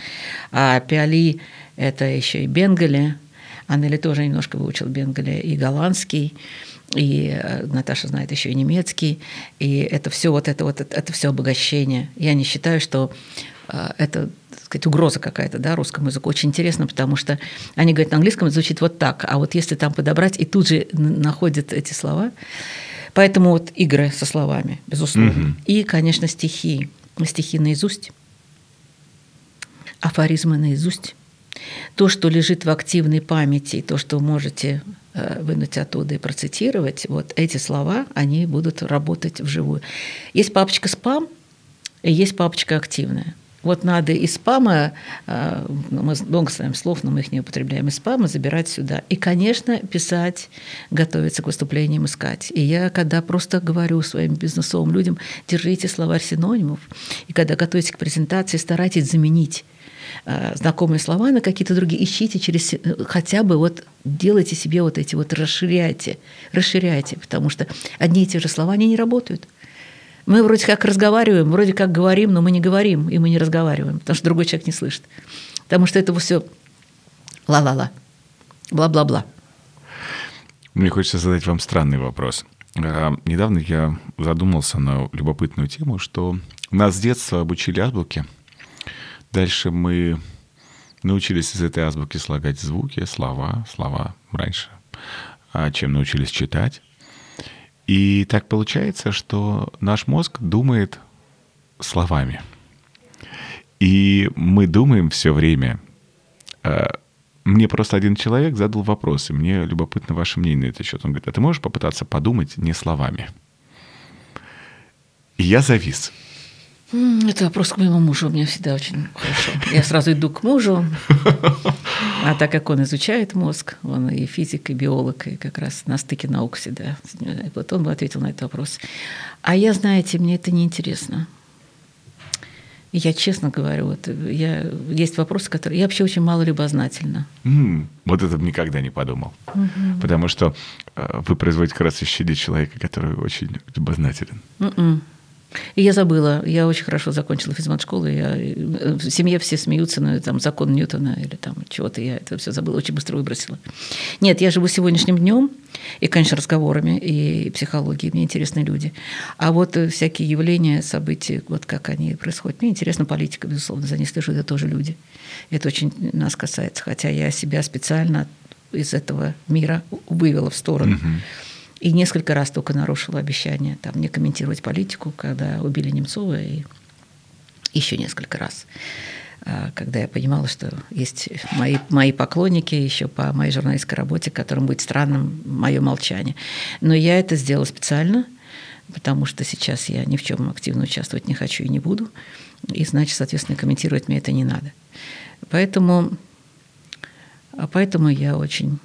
А пиали – это еще и бенгали, Аннели тоже немножко выучил бенгали. И голландский, и э, Наташа знает еще и немецкий, и это все вот это вот это все обогащение. Я не считаю, что э, это сказать, угроза какая-то да, русскому языку. Очень интересно, потому что они говорят на английском, это звучит вот так, а вот если там подобрать, и тут же находят эти слова. Поэтому вот игры со словами, безусловно. Угу. И, конечно, стихи. Стихи наизусть, афоризмы наизусть. То, что лежит в активной памяти, то, что вы можете э, вынуть оттуда и процитировать, вот эти слова, они будут работать вживую. Есть папочка спам, и есть папочка активная. Вот надо из спама, э, мы много знаем слов, но мы их не употребляем, из спама забирать сюда. И, конечно, писать, готовиться к выступлениям, искать. И я, когда просто говорю своим бизнесовым людям, держите словарь синонимов, и когда готовитесь к презентации, старайтесь заменить э, знакомые слова на какие-то другие, ищите через хотя бы вот делайте себе вот эти вот расширяйте, расширяйте, потому что одни и те же слова они не работают. Мы вроде как разговариваем, вроде как говорим, но мы не говорим, и мы не разговариваем, потому что другой человек не слышит. Потому что это все ла-ла-ла, бла-бла-бла. Мне хочется задать вам странный вопрос. А, недавно я задумался на любопытную тему, что нас с детства обучили азбуке. Дальше мы научились из этой азбуки слагать звуки, слова, слова раньше, а чем научились читать. И так получается, что наш мозг думает словами. И мы думаем все время. А, мне просто один человек задал вопрос, и мне любопытно ваше мнение на этот счет. Он говорит, а ты можешь попытаться подумать не словами? И я завис. Это вопрос к моему мужу. У меня всегда очень хорошо. Я сразу иду к мужу. А так как он изучает мозг, он и физик, и биолог, и как раз на стыке наук всегда. Вот он бы ответил на этот вопрос. А я, знаете, мне это неинтересно. Я честно говорю, вот я, есть вопросы, которые... Я вообще очень мало любознательна. Mm, вот это бы никогда не подумал. Mm-hmm. Потому что э, вы производите как раз ощущение человека, который очень любознателен. Mm-mm. И я забыла, я очень хорошо закончила физмат-школу, я, в семье все смеются на там, закон Ньютона или там чего-то, я это все забыла, очень быстро выбросила. Нет, я живу сегодняшним днем, и, конечно, разговорами, и психологией, мне интересны люди. А вот э, всякие явления, события, вот как они происходят, мне интересна политика, безусловно, за ней слежу, это тоже люди. Это очень нас касается, хотя я себя специально из этого мира вывела в сторону. Угу. И несколько раз только нарушила обещание там, не комментировать политику, когда убили Немцова, и еще несколько раз а, когда я понимала, что есть мои, мои поклонники еще по моей журналистской работе, которым будет странным мое молчание. Но я это сделала специально, потому что сейчас я ни в чем активно участвовать не хочу и не буду. И значит, соответственно, комментировать мне это не надо. Поэтому, а поэтому я очень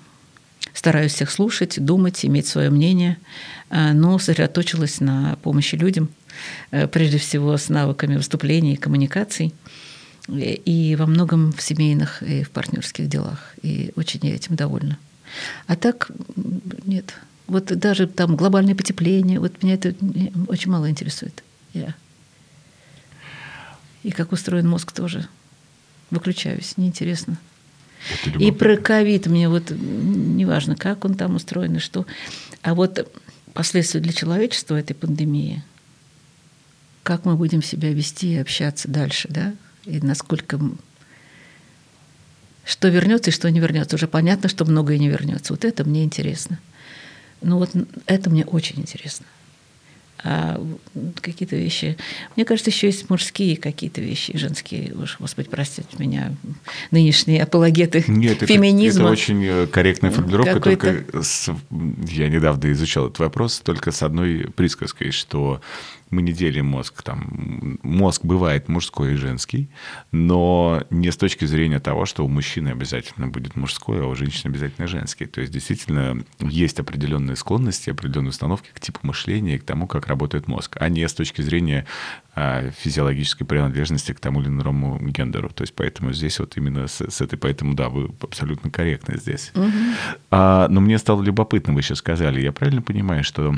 стараюсь всех слушать, думать, иметь свое мнение, э, но сосредоточилась на помощи людям, э, прежде всего с навыками выступлений и коммуникаций, и во многом в семейных и в партнерских делах. И очень я этим довольна. А так нет. Вот даже там глобальное потепление, вот меня это очень мало интересует. Я. И как устроен мозг тоже. Выключаюсь, неинтересно. И про ковид мне вот неважно, как он там устроен и что. А вот последствия для человечества этой пандемии, как мы будем себя вести и общаться дальше, да, и насколько что вернется и что не вернется. Уже понятно, что многое не вернется. Вот это мне интересно. Ну вот это мне очень интересно а какие-то вещи. Мне кажется, еще есть мужские какие-то вещи, женские, уж, Господи, простите меня, нынешние апологеты Нет, феминизма. Это, это очень э, корректная формулировка, только с, я недавно изучал этот вопрос, только с одной присказкой, что мы не делим мозг. Там, мозг бывает мужской и женский, но не с точки зрения того, что у мужчины обязательно будет мужской, а у женщины обязательно женский. То есть действительно есть определенные склонности, определенные установки к типу мышления и к тому, как работает мозг, а не с точки зрения а, физиологической принадлежности к тому или иному гендеру. То есть поэтому здесь вот именно с, с этой, поэтому да, вы абсолютно корректны здесь. Угу. А, но мне стало любопытно, вы сейчас сказали, я правильно понимаю, что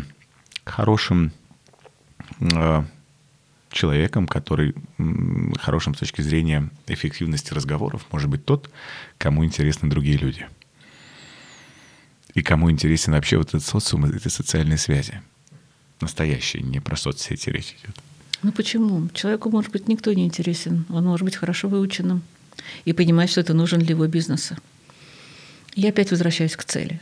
хорошим человеком, который хорошим с точки зрения эффективности разговоров может быть тот, кому интересны другие люди. И кому интересен вообще вот этот социум, эти социальные связи. Настоящие, не про соцсети речь идет. Ну почему? Человеку, может быть, никто не интересен. Он может быть хорошо выученным и понимать, что это нужен для его бизнеса. Я опять возвращаюсь к цели.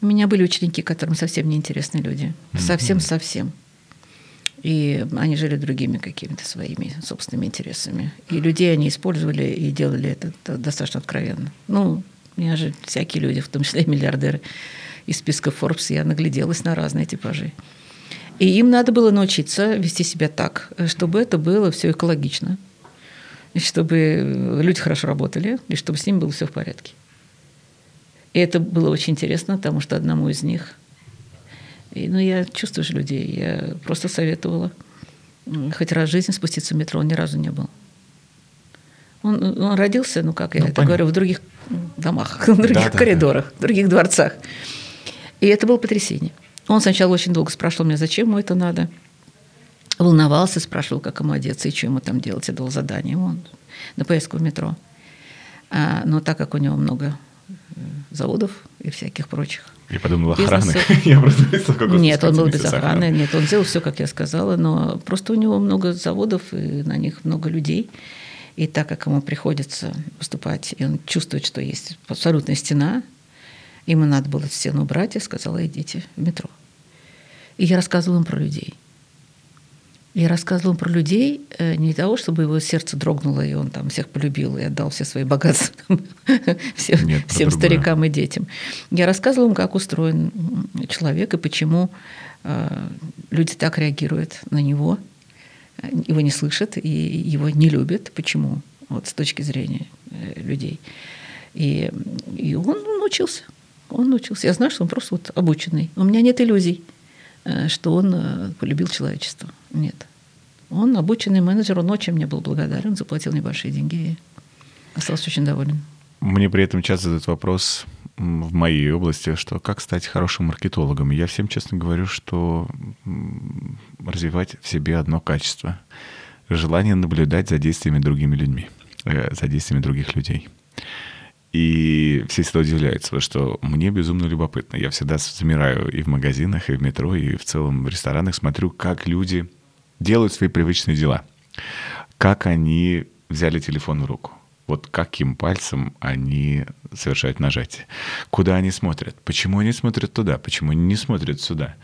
У меня были ученики, которым совсем не интересны люди. Совсем-совсем. Mm-hmm. И они жили другими какими-то своими собственными интересами. И людей они использовали и делали это достаточно откровенно. Ну, у меня же всякие люди, в том числе и миллиардеры из списка Forbes, я нагляделась на разные типажи. И им надо было научиться вести себя так, чтобы это было все экологично, и чтобы люди хорошо работали, и чтобы с ними было все в порядке. И это было очень интересно, потому что одному из них и, ну, я чувствую же людей. Я просто советовала хоть раз в жизни спуститься в метро. Он ни разу не был. Он, он родился, ну как я ну, это понятно. говорю, в других домах, в других да, коридорах, да, да. в других дворцах. И это было потрясение. Он сначала очень долго спрашивал меня, зачем ему это надо. Волновался, спрашивал, как ему одеться и что ему там делать. Я дал задание ему на поездку в метро. А, но так как у него много э, заводов и всяких прочих я подумал, охраны. Я просто Нет, он был без охраны. Нет, он сделал все, как я сказала, но просто у него много заводов, и на них много людей. И так как ему приходится выступать, и он чувствует, что есть абсолютная стена, ему надо было стену убрать, я сказала, идите в метро. И я рассказывала им про людей. Я рассказывала про людей э, не для того, чтобы его сердце дрогнуло, и он там всех полюбил и отдал все свои богатства всем, Нет, всем старикам и детям. Я рассказывала им, как устроен человек и почему э, люди так реагируют на него, его не слышат и его не любят. Почему? Вот с точки зрения э, людей. И, и он научился. Он научился. Я знаю, что он просто вот обученный. У меня нет иллюзий, что он полюбил человечество. Нет. Он обученный менеджер, он очень мне был благодарен, заплатил небольшие деньги и остался очень доволен. Мне при этом часто задают вопрос в моей области, что как стать хорошим маркетологом. И я всем честно говорю, что развивать в себе одно качество. Желание наблюдать за действиями другими людьми, э, за действиями других людей. И все всегда удивляются, что мне безумно любопытно. Я всегда замираю и в магазинах, и в метро, и в целом в ресторанах, смотрю, как люди делают свои привычные дела. Как они взяли телефон в руку, вот каким пальцем они совершают нажатие, куда они смотрят, почему они смотрят туда, почему они не смотрят сюда.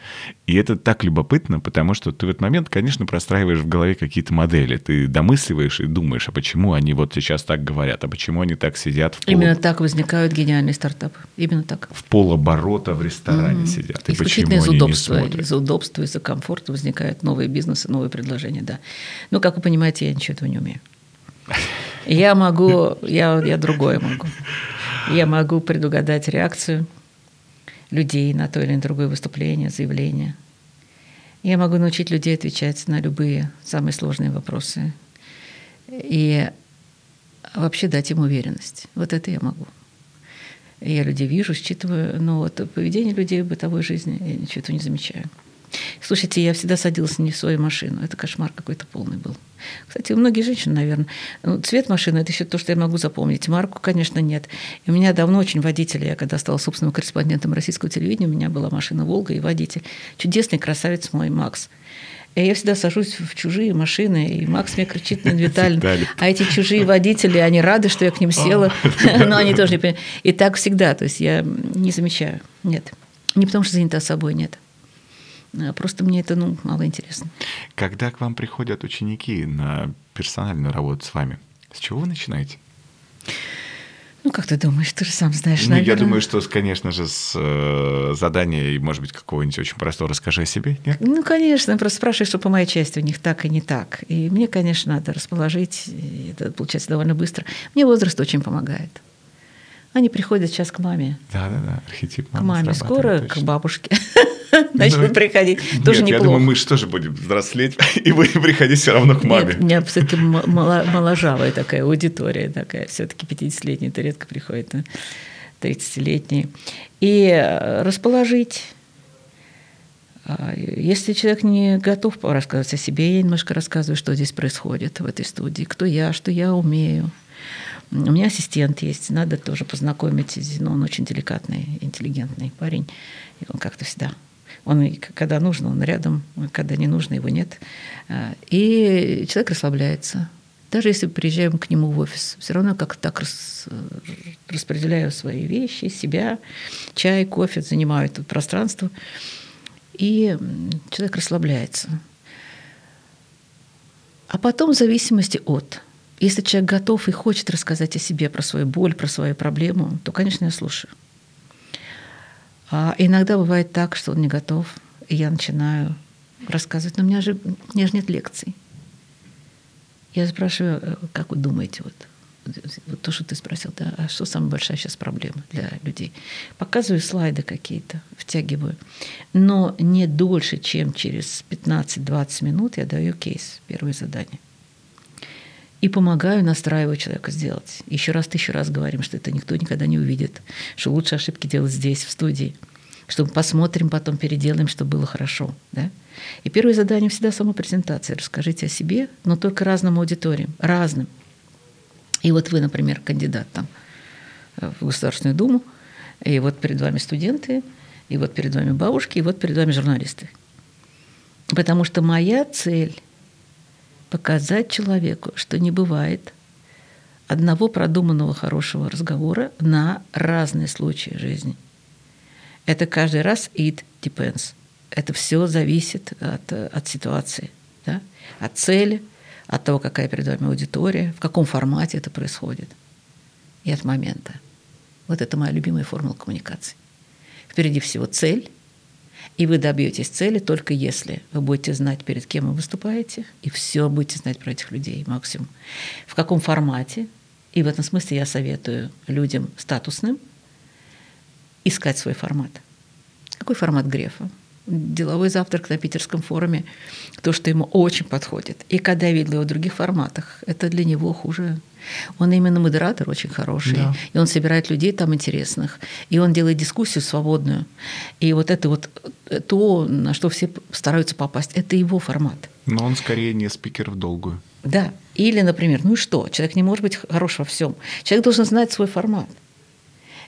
И это так любопытно, потому что ты в этот момент, конечно, простраиваешь в голове какие-то модели, ты домысливаешь и думаешь, а почему они вот сейчас так говорят, а почему они так сидят в пол... Именно так возникают гениальные стартапы. Именно так. В полоборота в ресторане mm-hmm. сидят. И Исключительно из удобства. Из удобства, из-за комфорта возникают новые бизнесы, новые предложения, да. Ну, как вы понимаете, я ничего этого не умею. Я могу, я, я другое могу. Я могу предугадать реакцию людей на то или другое выступление, заявление. Я могу научить людей отвечать на любые самые сложные вопросы. И вообще дать им уверенность. Вот это я могу. Я людей вижу, считываю, но вот поведение людей в бытовой жизни я ничего не замечаю. Слушайте, я всегда садилась не в свою машину. Это кошмар какой-то полный был. Кстати, у многих женщин, наверное. Ну, цвет машины – это еще то, что я могу запомнить. Марку, конечно, нет. И у меня давно очень водитель. Я когда стала собственным корреспондентом российского телевидения, у меня была машина «Волга» и водитель. Чудесный красавец мой Макс. И я всегда сажусь в чужие машины, и Макс мне кричит на Виталий, а эти чужие водители, они рады, что я к ним села, но они тоже не понимают. И так всегда, то есть я не замечаю, нет. Не потому что занята собой, нет. А просто мне это ну, мало интересно. Когда к вам приходят ученики на персональную работу с вами, с чего вы начинаете? Ну, как ты думаешь, ты же сам знаешь, ну, наверное. Я думаю, что, конечно же, с э, задания, может быть, какого-нибудь очень простого «расскажи о себе», нет? Ну, конечно, просто спрашиваешь, что по моей части у них так и не так. И мне, конечно, надо расположить, и это получается довольно быстро. Мне возраст очень помогает. Они приходят сейчас к маме. Да, да, да, архетип мамы К маме, скоро точно. к бабушке начнут ну, приходить. Тоже неплохо. я думаю, мы же тоже будем взрослеть и будем приходить все равно к маме. Нет, у меня все-таки моложавая такая аудитория такая. Все-таки 50-летние это редко приходят, 30-летние. И э, расположить а, если человек не готов рассказывать о себе, я немножко рассказываю, что здесь происходит в этой студии, кто я, что я умею, у меня ассистент есть, надо тоже познакомить. Но он очень деликатный, интеллигентный парень. И он как-то всегда он, когда нужно, он рядом, когда не нужно, его нет. А, и человек расслабляется. Даже если приезжаем к нему в офис, все равно как-то так рас, распределяю свои вещи, себя, чай, кофе, занимаю это пространство. И человек расслабляется. А потом в зависимости от если человек готов и хочет рассказать о себе, про свою боль, про свою проблему, то, конечно, я слушаю. А иногда бывает так, что он не готов, и я начинаю рассказывать, но у меня же, у меня же нет лекций. Я спрашиваю, э, как вы думаете, вот, вот то, что ты спросил, да, а что самая большая сейчас проблема для людей? Показываю слайды какие-то, втягиваю. Но не дольше, чем через 15-20 минут я даю кейс, первое задание и помогаю настраивать человека сделать. Еще раз, тысячу раз говорим, что это никто никогда не увидит, что лучше ошибки делать здесь, в студии, что мы посмотрим, потом переделаем, чтобы было хорошо. Да? И первое задание всегда самопрезентация. Расскажите о себе, но только разным аудиториям, разным. И вот вы, например, кандидат там в Государственную Думу, и вот перед вами студенты, и вот перед вами бабушки, и вот перед вами журналисты. Потому что моя цель показать человеку, что не бывает одного продуманного хорошего разговора на разные случаи жизни. Это каждый раз it depends. Это все зависит от, от ситуации, да? от цели, от того, какая перед вами аудитория, в каком формате это происходит и от момента. Вот это моя любимая формула коммуникации. Впереди всего цель, и вы добьетесь цели только если вы будете знать, перед кем вы выступаете, и все будете знать про этих людей максимум. В каком формате. И в этом смысле я советую людям статусным искать свой формат. Какой формат Грефа? деловой завтрак на питерском форуме, то, что ему очень подходит. И когда я видела его в других форматах, это для него хуже. Он именно модератор очень хороший, да. и он собирает людей там интересных, и он делает дискуссию свободную. И вот это вот то, на что все стараются попасть, это его формат. Но он скорее не спикер в долгую. Да. Или, например, ну и что? Человек не может быть хорош во всем. Человек должен знать свой формат.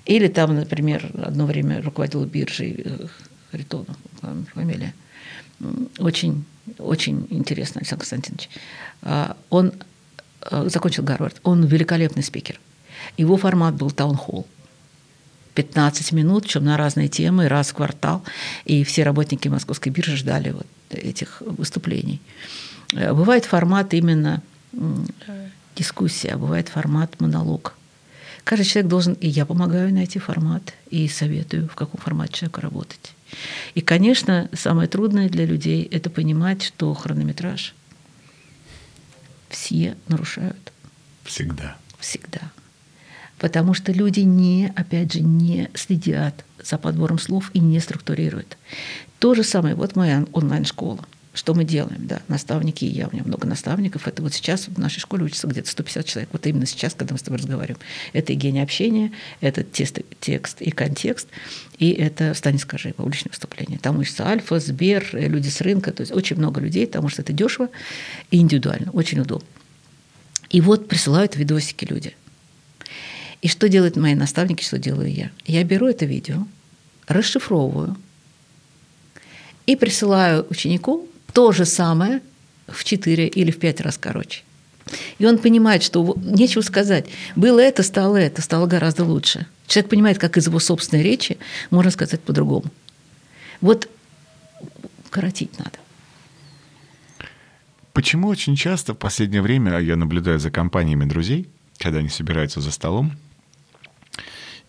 Или там, например, одно время руководил биржей э, Харитонов, фамилия. Очень, очень интересно, Александр Константинович. А, он э, закончил Гарвард. Он великолепный спикер. Его формат был таунхолл. 15 минут, чем на разные темы, раз в квартал. И все работники Московской биржи ждали вот этих выступлений. Э, бывает формат именно дискуссия, бывает формат монолог. Каждый человек должен, и я помогаю найти формат, и советую, в каком формате человеку работать. И, конечно, самое трудное для людей – это понимать, что хронометраж все нарушают. Всегда. Всегда. Потому что люди не, опять же, не следят за подбором слов и не структурируют. То же самое, вот моя онлайн-школа – что мы делаем, да, наставники и я, у меня много наставников, это вот сейчас в нашей школе учатся где-то 150 человек, вот именно сейчас, когда мы с тобой разговариваем. Это и гений общения, это текст, и контекст, и это «Встань, скажи» публичное выступление. Там учатся Альфа, Сбер, люди с рынка, то есть очень много людей, потому что это дешево и индивидуально, очень удобно. И вот присылают видосики люди. И что делают мои наставники, что делаю я? Я беру это видео, расшифровываю и присылаю ученику то же самое в 4 или в 5 раз короче. И он понимает, что нечего сказать. Было это, стало это, стало гораздо лучше. Человек понимает, как из его собственной речи можно сказать по-другому. Вот коротить надо. Почему очень часто в последнее время, а я наблюдаю за компаниями друзей, когда они собираются за столом,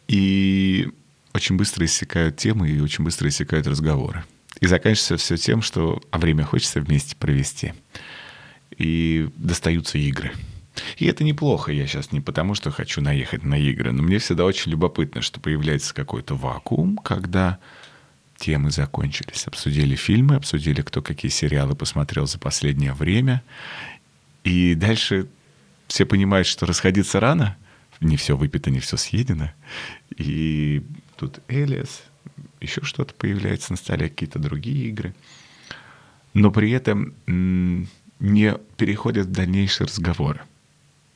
И очень быстро иссякают темы и очень быстро иссякают разговоры. И заканчивается все тем, что а время хочется вместе провести. И достаются игры. И это неплохо, я сейчас не потому, что хочу наехать на игры, но мне всегда очень любопытно, что появляется какой-то вакуум, когда темы закончились. Обсудили фильмы, обсудили, кто какие сериалы посмотрел за последнее время. И дальше все понимают, что расходиться рано, не все выпито, не все съедено. И тут Элиас, еще что-то появляется на столе, какие-то другие игры. Но при этом не переходят в дальнейшие разговоры.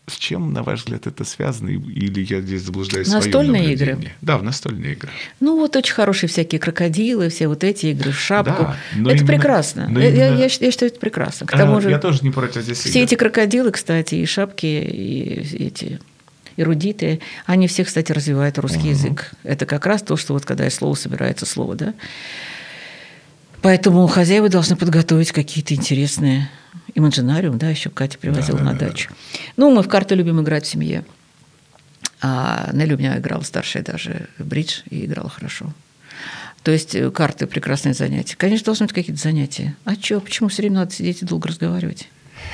С чем, на ваш взгляд, это связано? Или я здесь заблуждаюсь Настольные игры? Да, в настольные игры. Ну, вот очень хорошие всякие крокодилы, все вот эти игры в шапку. Да, но это именно, прекрасно. Но я, именно... я, я считаю, это прекрасно. К тому а, же, я тоже не против здесь Все игр. эти крокодилы, кстати, и шапки, и эти эрудиты, они все, кстати, развивают русский угу. язык. Это как раз то, что вот когда из слова собирается слово, да. Поэтому хозяева должны подготовить какие-то интересные имаджинариум, да, еще Катя привозила да, на да, дачу. Да. Ну, мы в карты любим играть в семье. А Нелли у меня играла старшая даже в бридж и играла хорошо. То есть э, карты – прекрасное занятие. Конечно, должны быть какие-то занятия. А что, почему все время надо сидеть и долго разговаривать?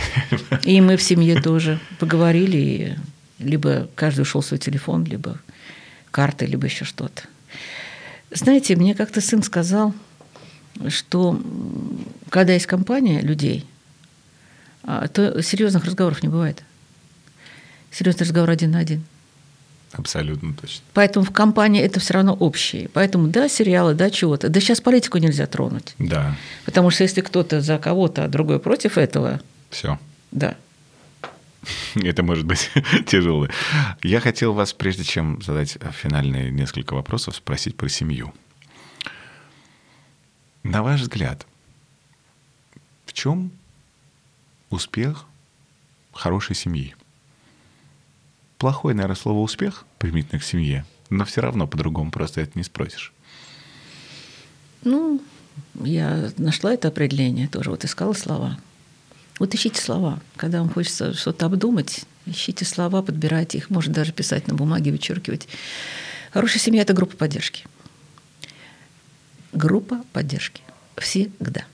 И мы в семье тоже поговорили, и либо каждый ушел в свой телефон, либо карты, либо еще что-то. Знаете, мне как-то сын сказал, что когда есть компания людей – а, то серьезных разговоров не бывает. Серьезный разговор один на один. Абсолютно точно. Поэтому в компании это все равно общее. Поэтому да, сериалы, да, чего-то. Да сейчас политику нельзя тронуть. Да. Потому что если кто-то за кого-то, а другой против этого. Все. Да. Это может быть тяжело. Я хотел вас, прежде чем задать финальные несколько вопросов, спросить про семью. На ваш взгляд, в чем успех хорошей семьи. Плохое, наверное, слово «успех» применительно к семье, но все равно по-другому просто это не спросишь. Ну, я нашла это определение тоже, вот искала слова. Вот ищите слова. Когда вам хочется что-то обдумать, ищите слова, подбирайте их, можно даже писать на бумаге, вычеркивать. Хорошая семья – это группа поддержки. Группа поддержки. Всегда.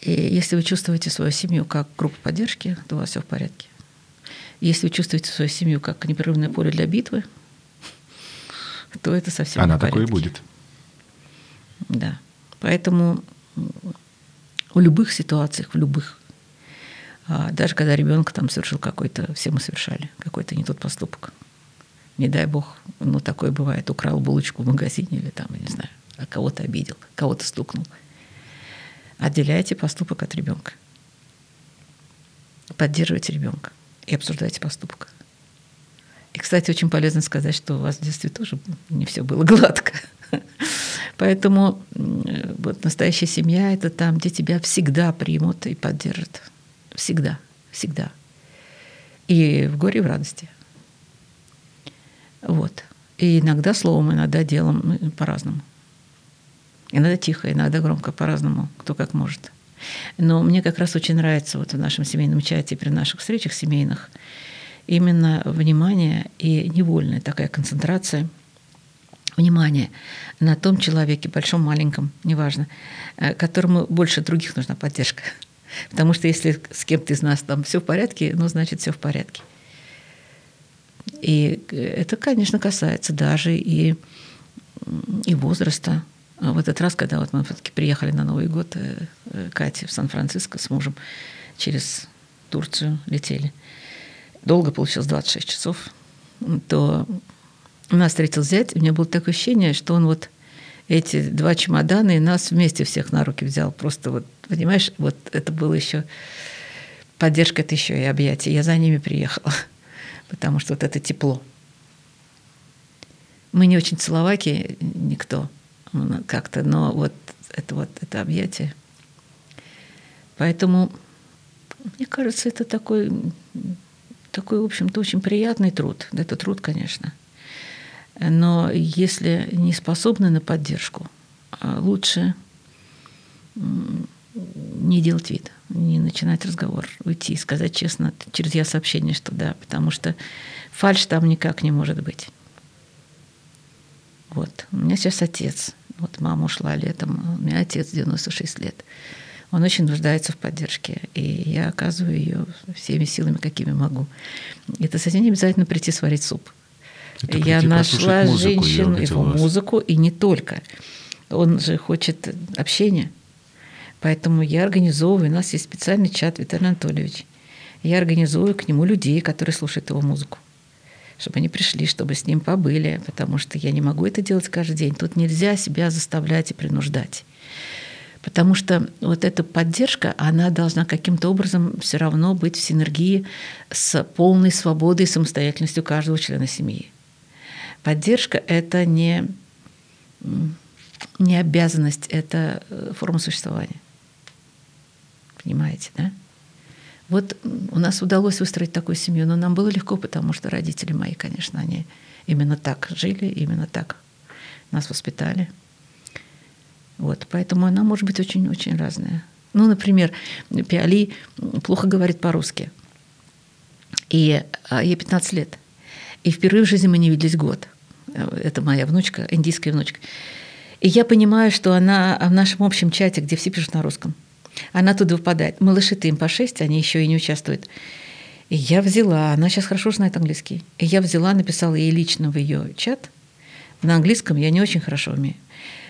И если вы чувствуете свою семью как группу поддержки, то у вас все в порядке. Если вы чувствуете свою семью как непрерывное поле для битвы, то это совсем Она такой и будет. Да. Поэтому в любых ситуациях, в любых, а, даже когда ребенок там совершил какой-то, все мы совершали, какой-то не тот поступок. Не дай бог, ну такое бывает, украл булочку в магазине или там, не знаю, а кого-то обидел, кого-то стукнул – Отделяйте поступок от ребенка. Поддерживайте ребенка и обсуждайте поступок. И, кстати, очень полезно сказать, что у вас в детстве тоже не все было гладко. Поэтому вот настоящая семья – это там, где тебя всегда примут и поддержат. Всегда, всегда. И в горе, и в радости. Вот. И иногда словом, иногда делом по-разному. Иногда тихо, иногда громко, по-разному, кто как может. Но мне как раз очень нравится вот в нашем семейном чате при наших встречах семейных именно внимание и невольная такая концентрация внимания на том человеке, большом, маленьком, неважно, э, которому больше других нужна поддержка. Потому что если с кем-то из нас там все в порядке, ну, значит, все в порядке. И это, конечно, касается даже и, и возраста, а в этот раз, когда вот мы все-таки приехали на Новый год, э, э, Катя в Сан-Франциско с мужем через Турцию летели. Долго получилось 26 часов. То у нас встретил зять, у меня было такое ощущение, что он вот эти два чемодана и нас вместе всех на руки взял. Просто вот, понимаешь, вот это было еще поддержка, это еще и объятие. Я за ними приехала, потому что вот это тепло. Мы не очень целоваки, никто – как-то, но вот это вот это объятие. Поэтому, мне кажется, это такой, такой, в общем-то, очень приятный труд. Это труд, конечно. Но если не способны на поддержку, а лучше не делать вид, не начинать разговор, уйти, сказать честно через я сообщение, что да, потому что фальш там никак не может быть. Вот. У меня сейчас отец. Вот мама ушла летом, у меня отец 96 лет. Он очень нуждается в поддержке, и я оказываю ее всеми силами, какими могу. Это совсем не обязательно прийти сварить суп. Это я нашла музыку, женщину, его музыку, и не только. Он же хочет общения. Поэтому я организовываю, у нас есть специальный чат Виталий Анатольевич. Я организую к нему людей, которые слушают его музыку чтобы они пришли, чтобы с ним побыли, потому что я не могу это делать каждый день. Тут нельзя себя заставлять и принуждать. Потому что вот эта поддержка, она должна каким-то образом все равно быть в синергии с полной свободой и самостоятельностью каждого члена семьи. Поддержка – это не, не обязанность, это э, форма существования. Понимаете, да? Вот у нас удалось выстроить такую семью, но нам было легко, потому что родители мои, конечно, они именно так жили, именно так нас воспитали. Вот, поэтому она может быть очень-очень разная. Ну, например, Пиали плохо говорит по-русски. И а, ей 15 лет. И впервые в жизни мы не виделись год. Это моя внучка, индийская внучка. И я понимаю, что она в нашем общем чате, где все пишут на русском, она оттуда выпадает. Малыши-то им по шесть, они еще и не участвуют. И я взяла, она сейчас хорошо знает английский. И я взяла, написала ей лично в ее чат. На английском я не очень хорошо умею.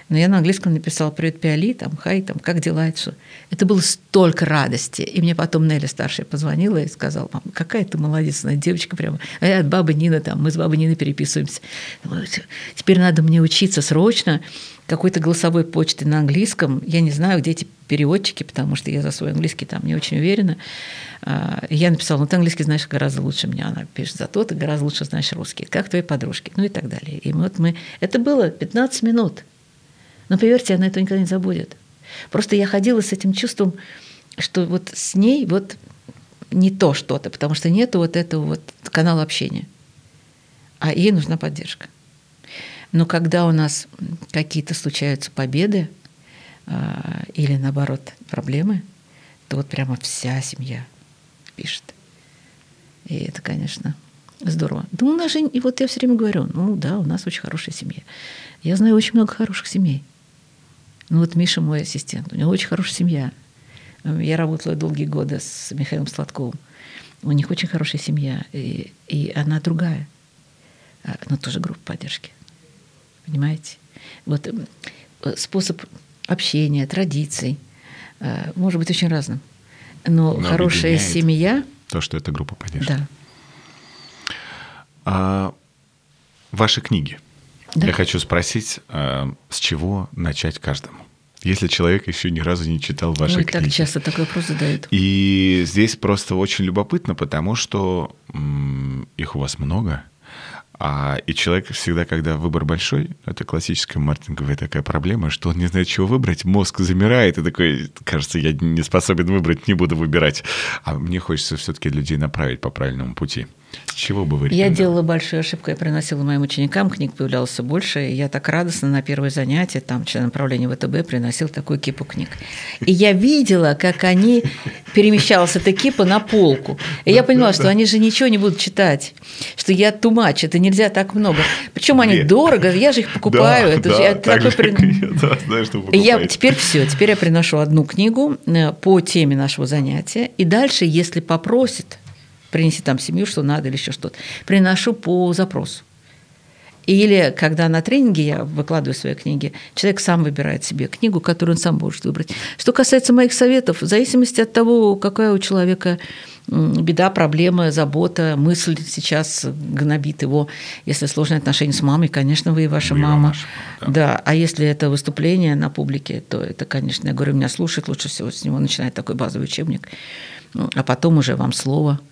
Но я на английском написала «Привет, Пиали», там «Хай», там «Как дела?» это, что? это было столько радости. И мне потом Нелли старшая позвонила и сказала, мам, какая ты молодец, она девочка прямо. А я от бабы Нины там, мы с бабой Ниной переписываемся. Теперь надо мне учиться срочно какой-то голосовой почты на английском. Я не знаю, где эти переводчики, потому что я за свой английский там не очень уверена. А, я написала, ну ты английский знаешь гораздо лучше меня. Она пишет, зато ты гораздо лучше знаешь русский. Как твои подружки? Ну и так далее. И вот мы... Это было 15 минут. Но поверьте, она этого никогда не забудет. Просто я ходила с этим чувством, что вот с ней вот не то что-то, потому что нету вот этого вот канала общения. А ей нужна поддержка. Но когда у нас какие-то случаются победы а, или наоборот проблемы, то вот прямо вся семья пишет. И это, конечно, здорово. Да у нас же, и вот я все время говорю, ну да, у нас очень хорошая семья. Я знаю очень много хороших семей. Ну вот Миша мой ассистент, у него очень хорошая семья. Я работала долгие годы с Михаилом Сладковым. У них очень хорошая семья, и, и она другая, а, но тоже группа поддержки. Понимаете? Вот э, способ общения, традиций э, может быть очень разным. Но, но хорошая семья... То, что это группа поддержки. Да. А, ваши книги. Да. Я хочу спросить, э, с чего начать каждому? Если человек еще ни разу не читал ваши Ой, книги. так часто такой вопрос задают. И здесь просто очень любопытно, потому что м- их у вас много, а, и человек всегда, когда выбор большой, это классическая маркетинговая такая проблема, что он не знает, чего выбрать, мозг замирает, и такой, кажется, я не способен выбрать, не буду выбирать. А мне хочется все-таки людей направить по правильному пути. Чего бы вы Я делала большую ошибку, я приносила моим ученикам, книг появлялось больше, и я так радостно на первое занятие, там, член направления ВТБ, приносил такую кипу книг. И я видела, как они перемещалась эта кипа на полку. И я поняла, что они же ничего не будут читать, что я тумач, это нельзя так много. Причем они дорого, я же их покупаю. это же, я такой при... я теперь все, теперь я приношу одну книгу э, по теме нашего занятия, и дальше, если попросит принеси там семью, что надо или еще что-то. Приношу по запросу. Или когда на тренинге я выкладываю свои книги, человек сам выбирает себе книгу, которую он сам может выбрать. Что касается моих советов, в зависимости от того, какая у человека беда, проблема, забота, мысль сейчас гнобит его. Если сложные отношения с мамой, конечно, вы и ваша вы мама. Ваша, да. да. А если это выступление на публике, то это, конечно, я говорю, меня слушает, лучше всего с него начинает такой базовый учебник, а потом уже вам слово –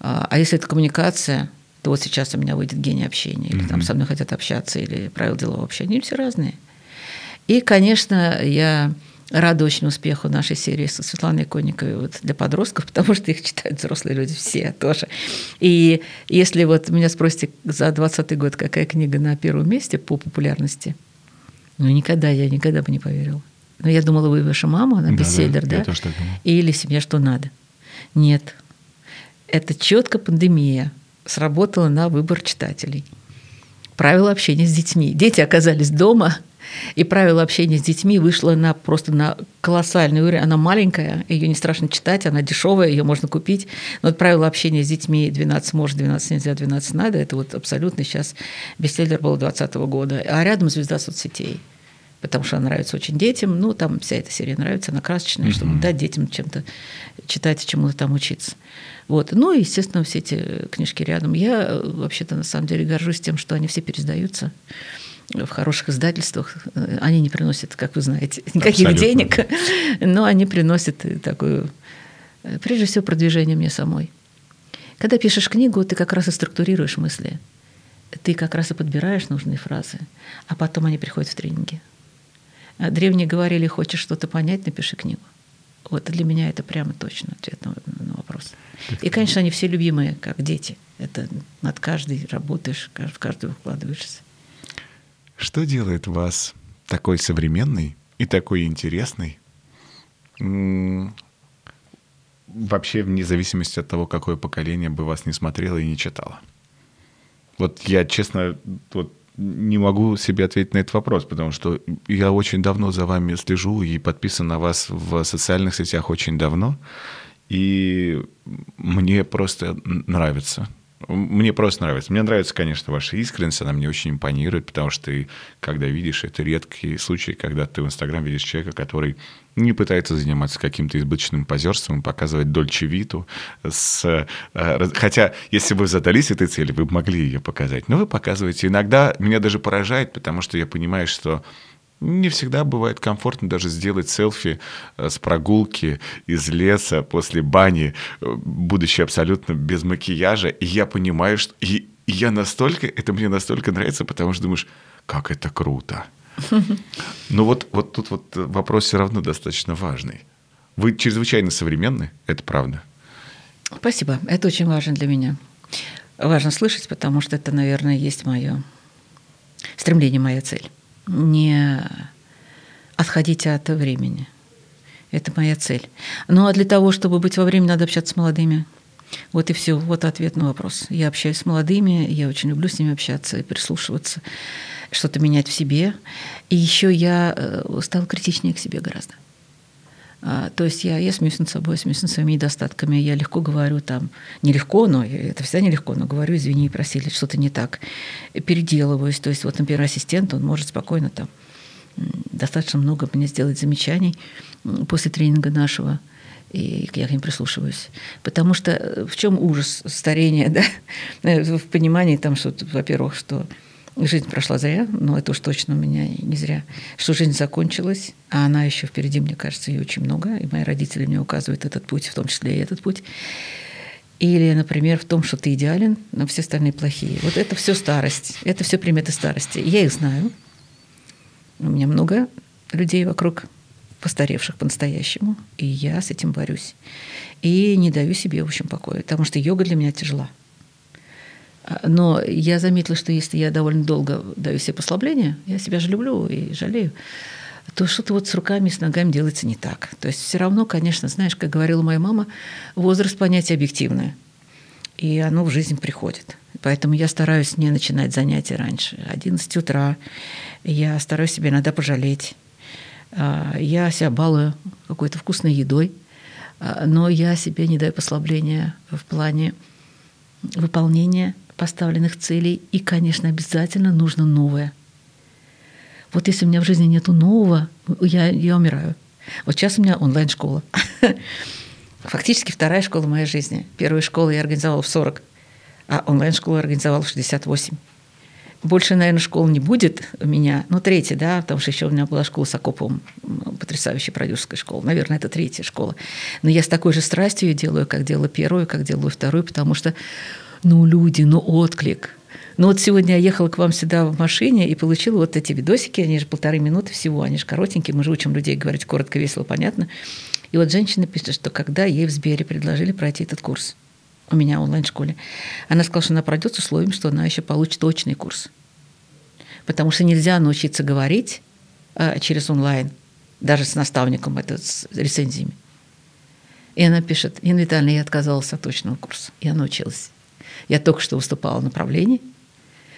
а, а если это коммуникация, то вот сейчас у меня выйдет гений общения, или mm-hmm. там со мной хотят общаться, или правила делового общения, они все разные. И, конечно, я рада очень успеху нашей серии со Светланой Конниковой вот для подростков, потому что их читают взрослые люди все тоже. И если вот меня спросите за 20 год, какая книга на первом месте по популярности, ну никогда, я никогда бы не поверила. Но я думала, вы ваша мама, она да, бестселлер, да? да? Или «Семья, что надо». Нет, это четко пандемия сработала на выбор читателей. правила общения с детьми. Дети оказались дома, и правило общения с детьми вышло на просто на колоссальный уровень. Она маленькая, ее не страшно читать, она дешевая, ее можно купить. Но вот правило общения с детьми 12 может, 12 нельзя, 12 надо. Это вот абсолютно сейчас бестселлер был 2020 года. А рядом звезда соцсетей потому что она нравится очень детям. Ну, там вся эта серия нравится, она красочная, mm-hmm. чтобы дать детям чем-то читать, чему-то там учиться. Вот. Ну, и, естественно, все эти книжки рядом. Я э, вообще-то на самом деле горжусь тем, что они все пересдаются в хороших издательствах. Они не приносят, как вы знаете, никаких Абсолютно. денег, но они приносят такую, прежде всего, продвижение мне самой. Когда пишешь книгу, ты как раз и структурируешь мысли. Ты как раз и подбираешь нужные фразы, а потом они приходят в тренинги. А древние говорили, хочешь что-то понять, напиши книгу. Вот для меня это прямо точно ответ на, на вопрос. И, конечно, они все любимые, как дети. Это над каждой работаешь, в каждую вкладываешься. Что делает вас такой современной и такой интересной? Вообще, вне зависимости от того, какое поколение бы вас не смотрело и не читало. Вот я, честно, вот не могу себе ответить на этот вопрос, потому что я очень давно за вами слежу и подписан на вас в социальных сетях очень давно. И мне просто нравится мне просто нравится. Мне нравится, конечно, ваша искренность, она мне очень импонирует, потому что ты, когда видишь, это редкие случаи, когда ты в Инстаграм видишь человека, который не пытается заниматься каким-то избыточным позерством, показывать дольче виту. С, э, хотя, если бы вы задались этой целью, вы могли ее показать. Но вы показываете. Иногда меня даже поражает, потому что я понимаю, что не всегда бывает комфортно даже сделать селфи э, с прогулки из леса после бани, э, будучи абсолютно без макияжа. И я понимаю, что... И, и я настолько... Это мне настолько нравится, потому что думаешь, как это круто. Но вот, вот тут вот вопрос все равно достаточно важный. Вы чрезвычайно современны, это правда. Спасибо. Это очень важно для меня. Важно слышать, потому что это, наверное, есть мое стремление, моя цель не отходить от времени. Это моя цель. Ну а для того, чтобы быть во времени, надо общаться с молодыми. Вот и все. Вот ответ на вопрос. Я общаюсь с молодыми, я очень люблю с ними общаться и прислушиваться, что-то менять в себе. И еще я э, стала критичнее к себе гораздо. А, то есть я, я смеюсь над собой, смеюсь над своими недостатками. Я легко говорю там, нелегко, но это всегда нелегко, но говорю, извини, просили, что-то не так. Переделываюсь. То есть вот, например, ассистент, он может спокойно там достаточно много мне сделать замечаний после тренинга нашего и я к ним прислушиваюсь. Потому что э, в чем ужас старения, да? в понимании там, что, во-первых, что жизнь прошла зря, но это уж точно у меня не зря, что жизнь закончилась, а она еще впереди, мне кажется, ее очень много, и мои родители мне указывают этот путь, в том числе и этот путь. Или, например, в том, что ты идеален, но все остальные плохие. Вот это все старость, это все приметы старости. Я их знаю. У меня много людей вокруг постаревших по-настоящему, и я с этим борюсь. И не даю себе, в общем, покоя, потому что йога для меня тяжела. Но я заметила, что если я довольно долго даю себе послабления, я себя же люблю и жалею, то что-то вот с руками и с ногами делается не так. То есть все равно, конечно, знаешь, как говорила моя мама, возраст понятие объективное. И оно в жизнь приходит. Поэтому я стараюсь не начинать занятия раньше. 11 утра. Я стараюсь себя иногда пожалеть. А, я себя балую какой-то вкусной едой. А, но я себе не даю послабления в плане выполнения поставленных целей. И, конечно, обязательно нужно новое. Вот если у меня в жизни нету нового, я, я умираю. Вот сейчас у меня онлайн-школа. Фактически вторая школа моей жизни. Первую школу я организовала в 40, а онлайн-школу организовала в 68. Больше, наверное, школ не будет у меня. Ну, третья, да, потому что еще у меня была школа с Акоповым, потрясающая продюсерская школа. Наверное, это третья школа. Но я с такой же страстью ее делаю, как делала первую, как делаю вторую, потому что ну, люди, ну, отклик. Ну, вот сегодня я ехала к вам сюда в машине и получила вот эти видосики, они же полторы минуты всего, они же коротенькие, мы же учим людей говорить коротко, весело, понятно. И вот женщина пишет, что когда ей в Сбере предложили пройти этот курс, у меня в онлайн-школе, она сказала, что она пройдет с условием, что она еще получит точный курс. Потому что нельзя научиться говорить а, через онлайн, даже с наставником, это с рецензиями. И она пишет, Инна Витальевна, я отказалась от точного курса. Я научилась. Я только что выступала в направлении.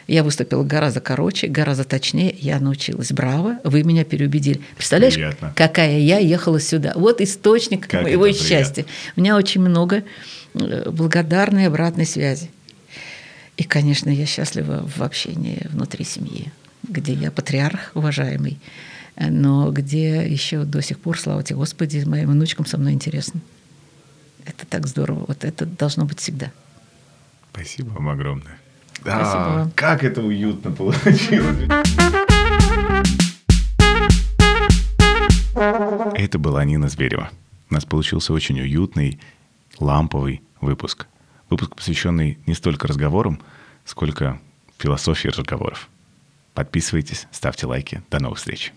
Я выступила гораздо короче, гораздо точнее. Я научилась. Браво, вы меня переубедили. Представляешь, Приятно. какая я ехала сюда. Вот источник Как моего счастья. У меня очень много э, благодарной обратной связи. И, конечно, я счастлива в общении внутри семьи, где я патриарх уважаемый, э, но где еще до сих пор, слава тебе Господи, моим внучкам со мной интересно. Это так здорово. Вот это должно быть всегда. Спасибо вам огромное. Спасибо Да, вам. как это уютно получилось. Это была Нина Зверева. У нас получился очень уютный, ламповый выпуск. Выпуск, посвященный не столько разговорам, сколько философии разговоров. Подписывайтесь, ставьте лайки. До новых встреч.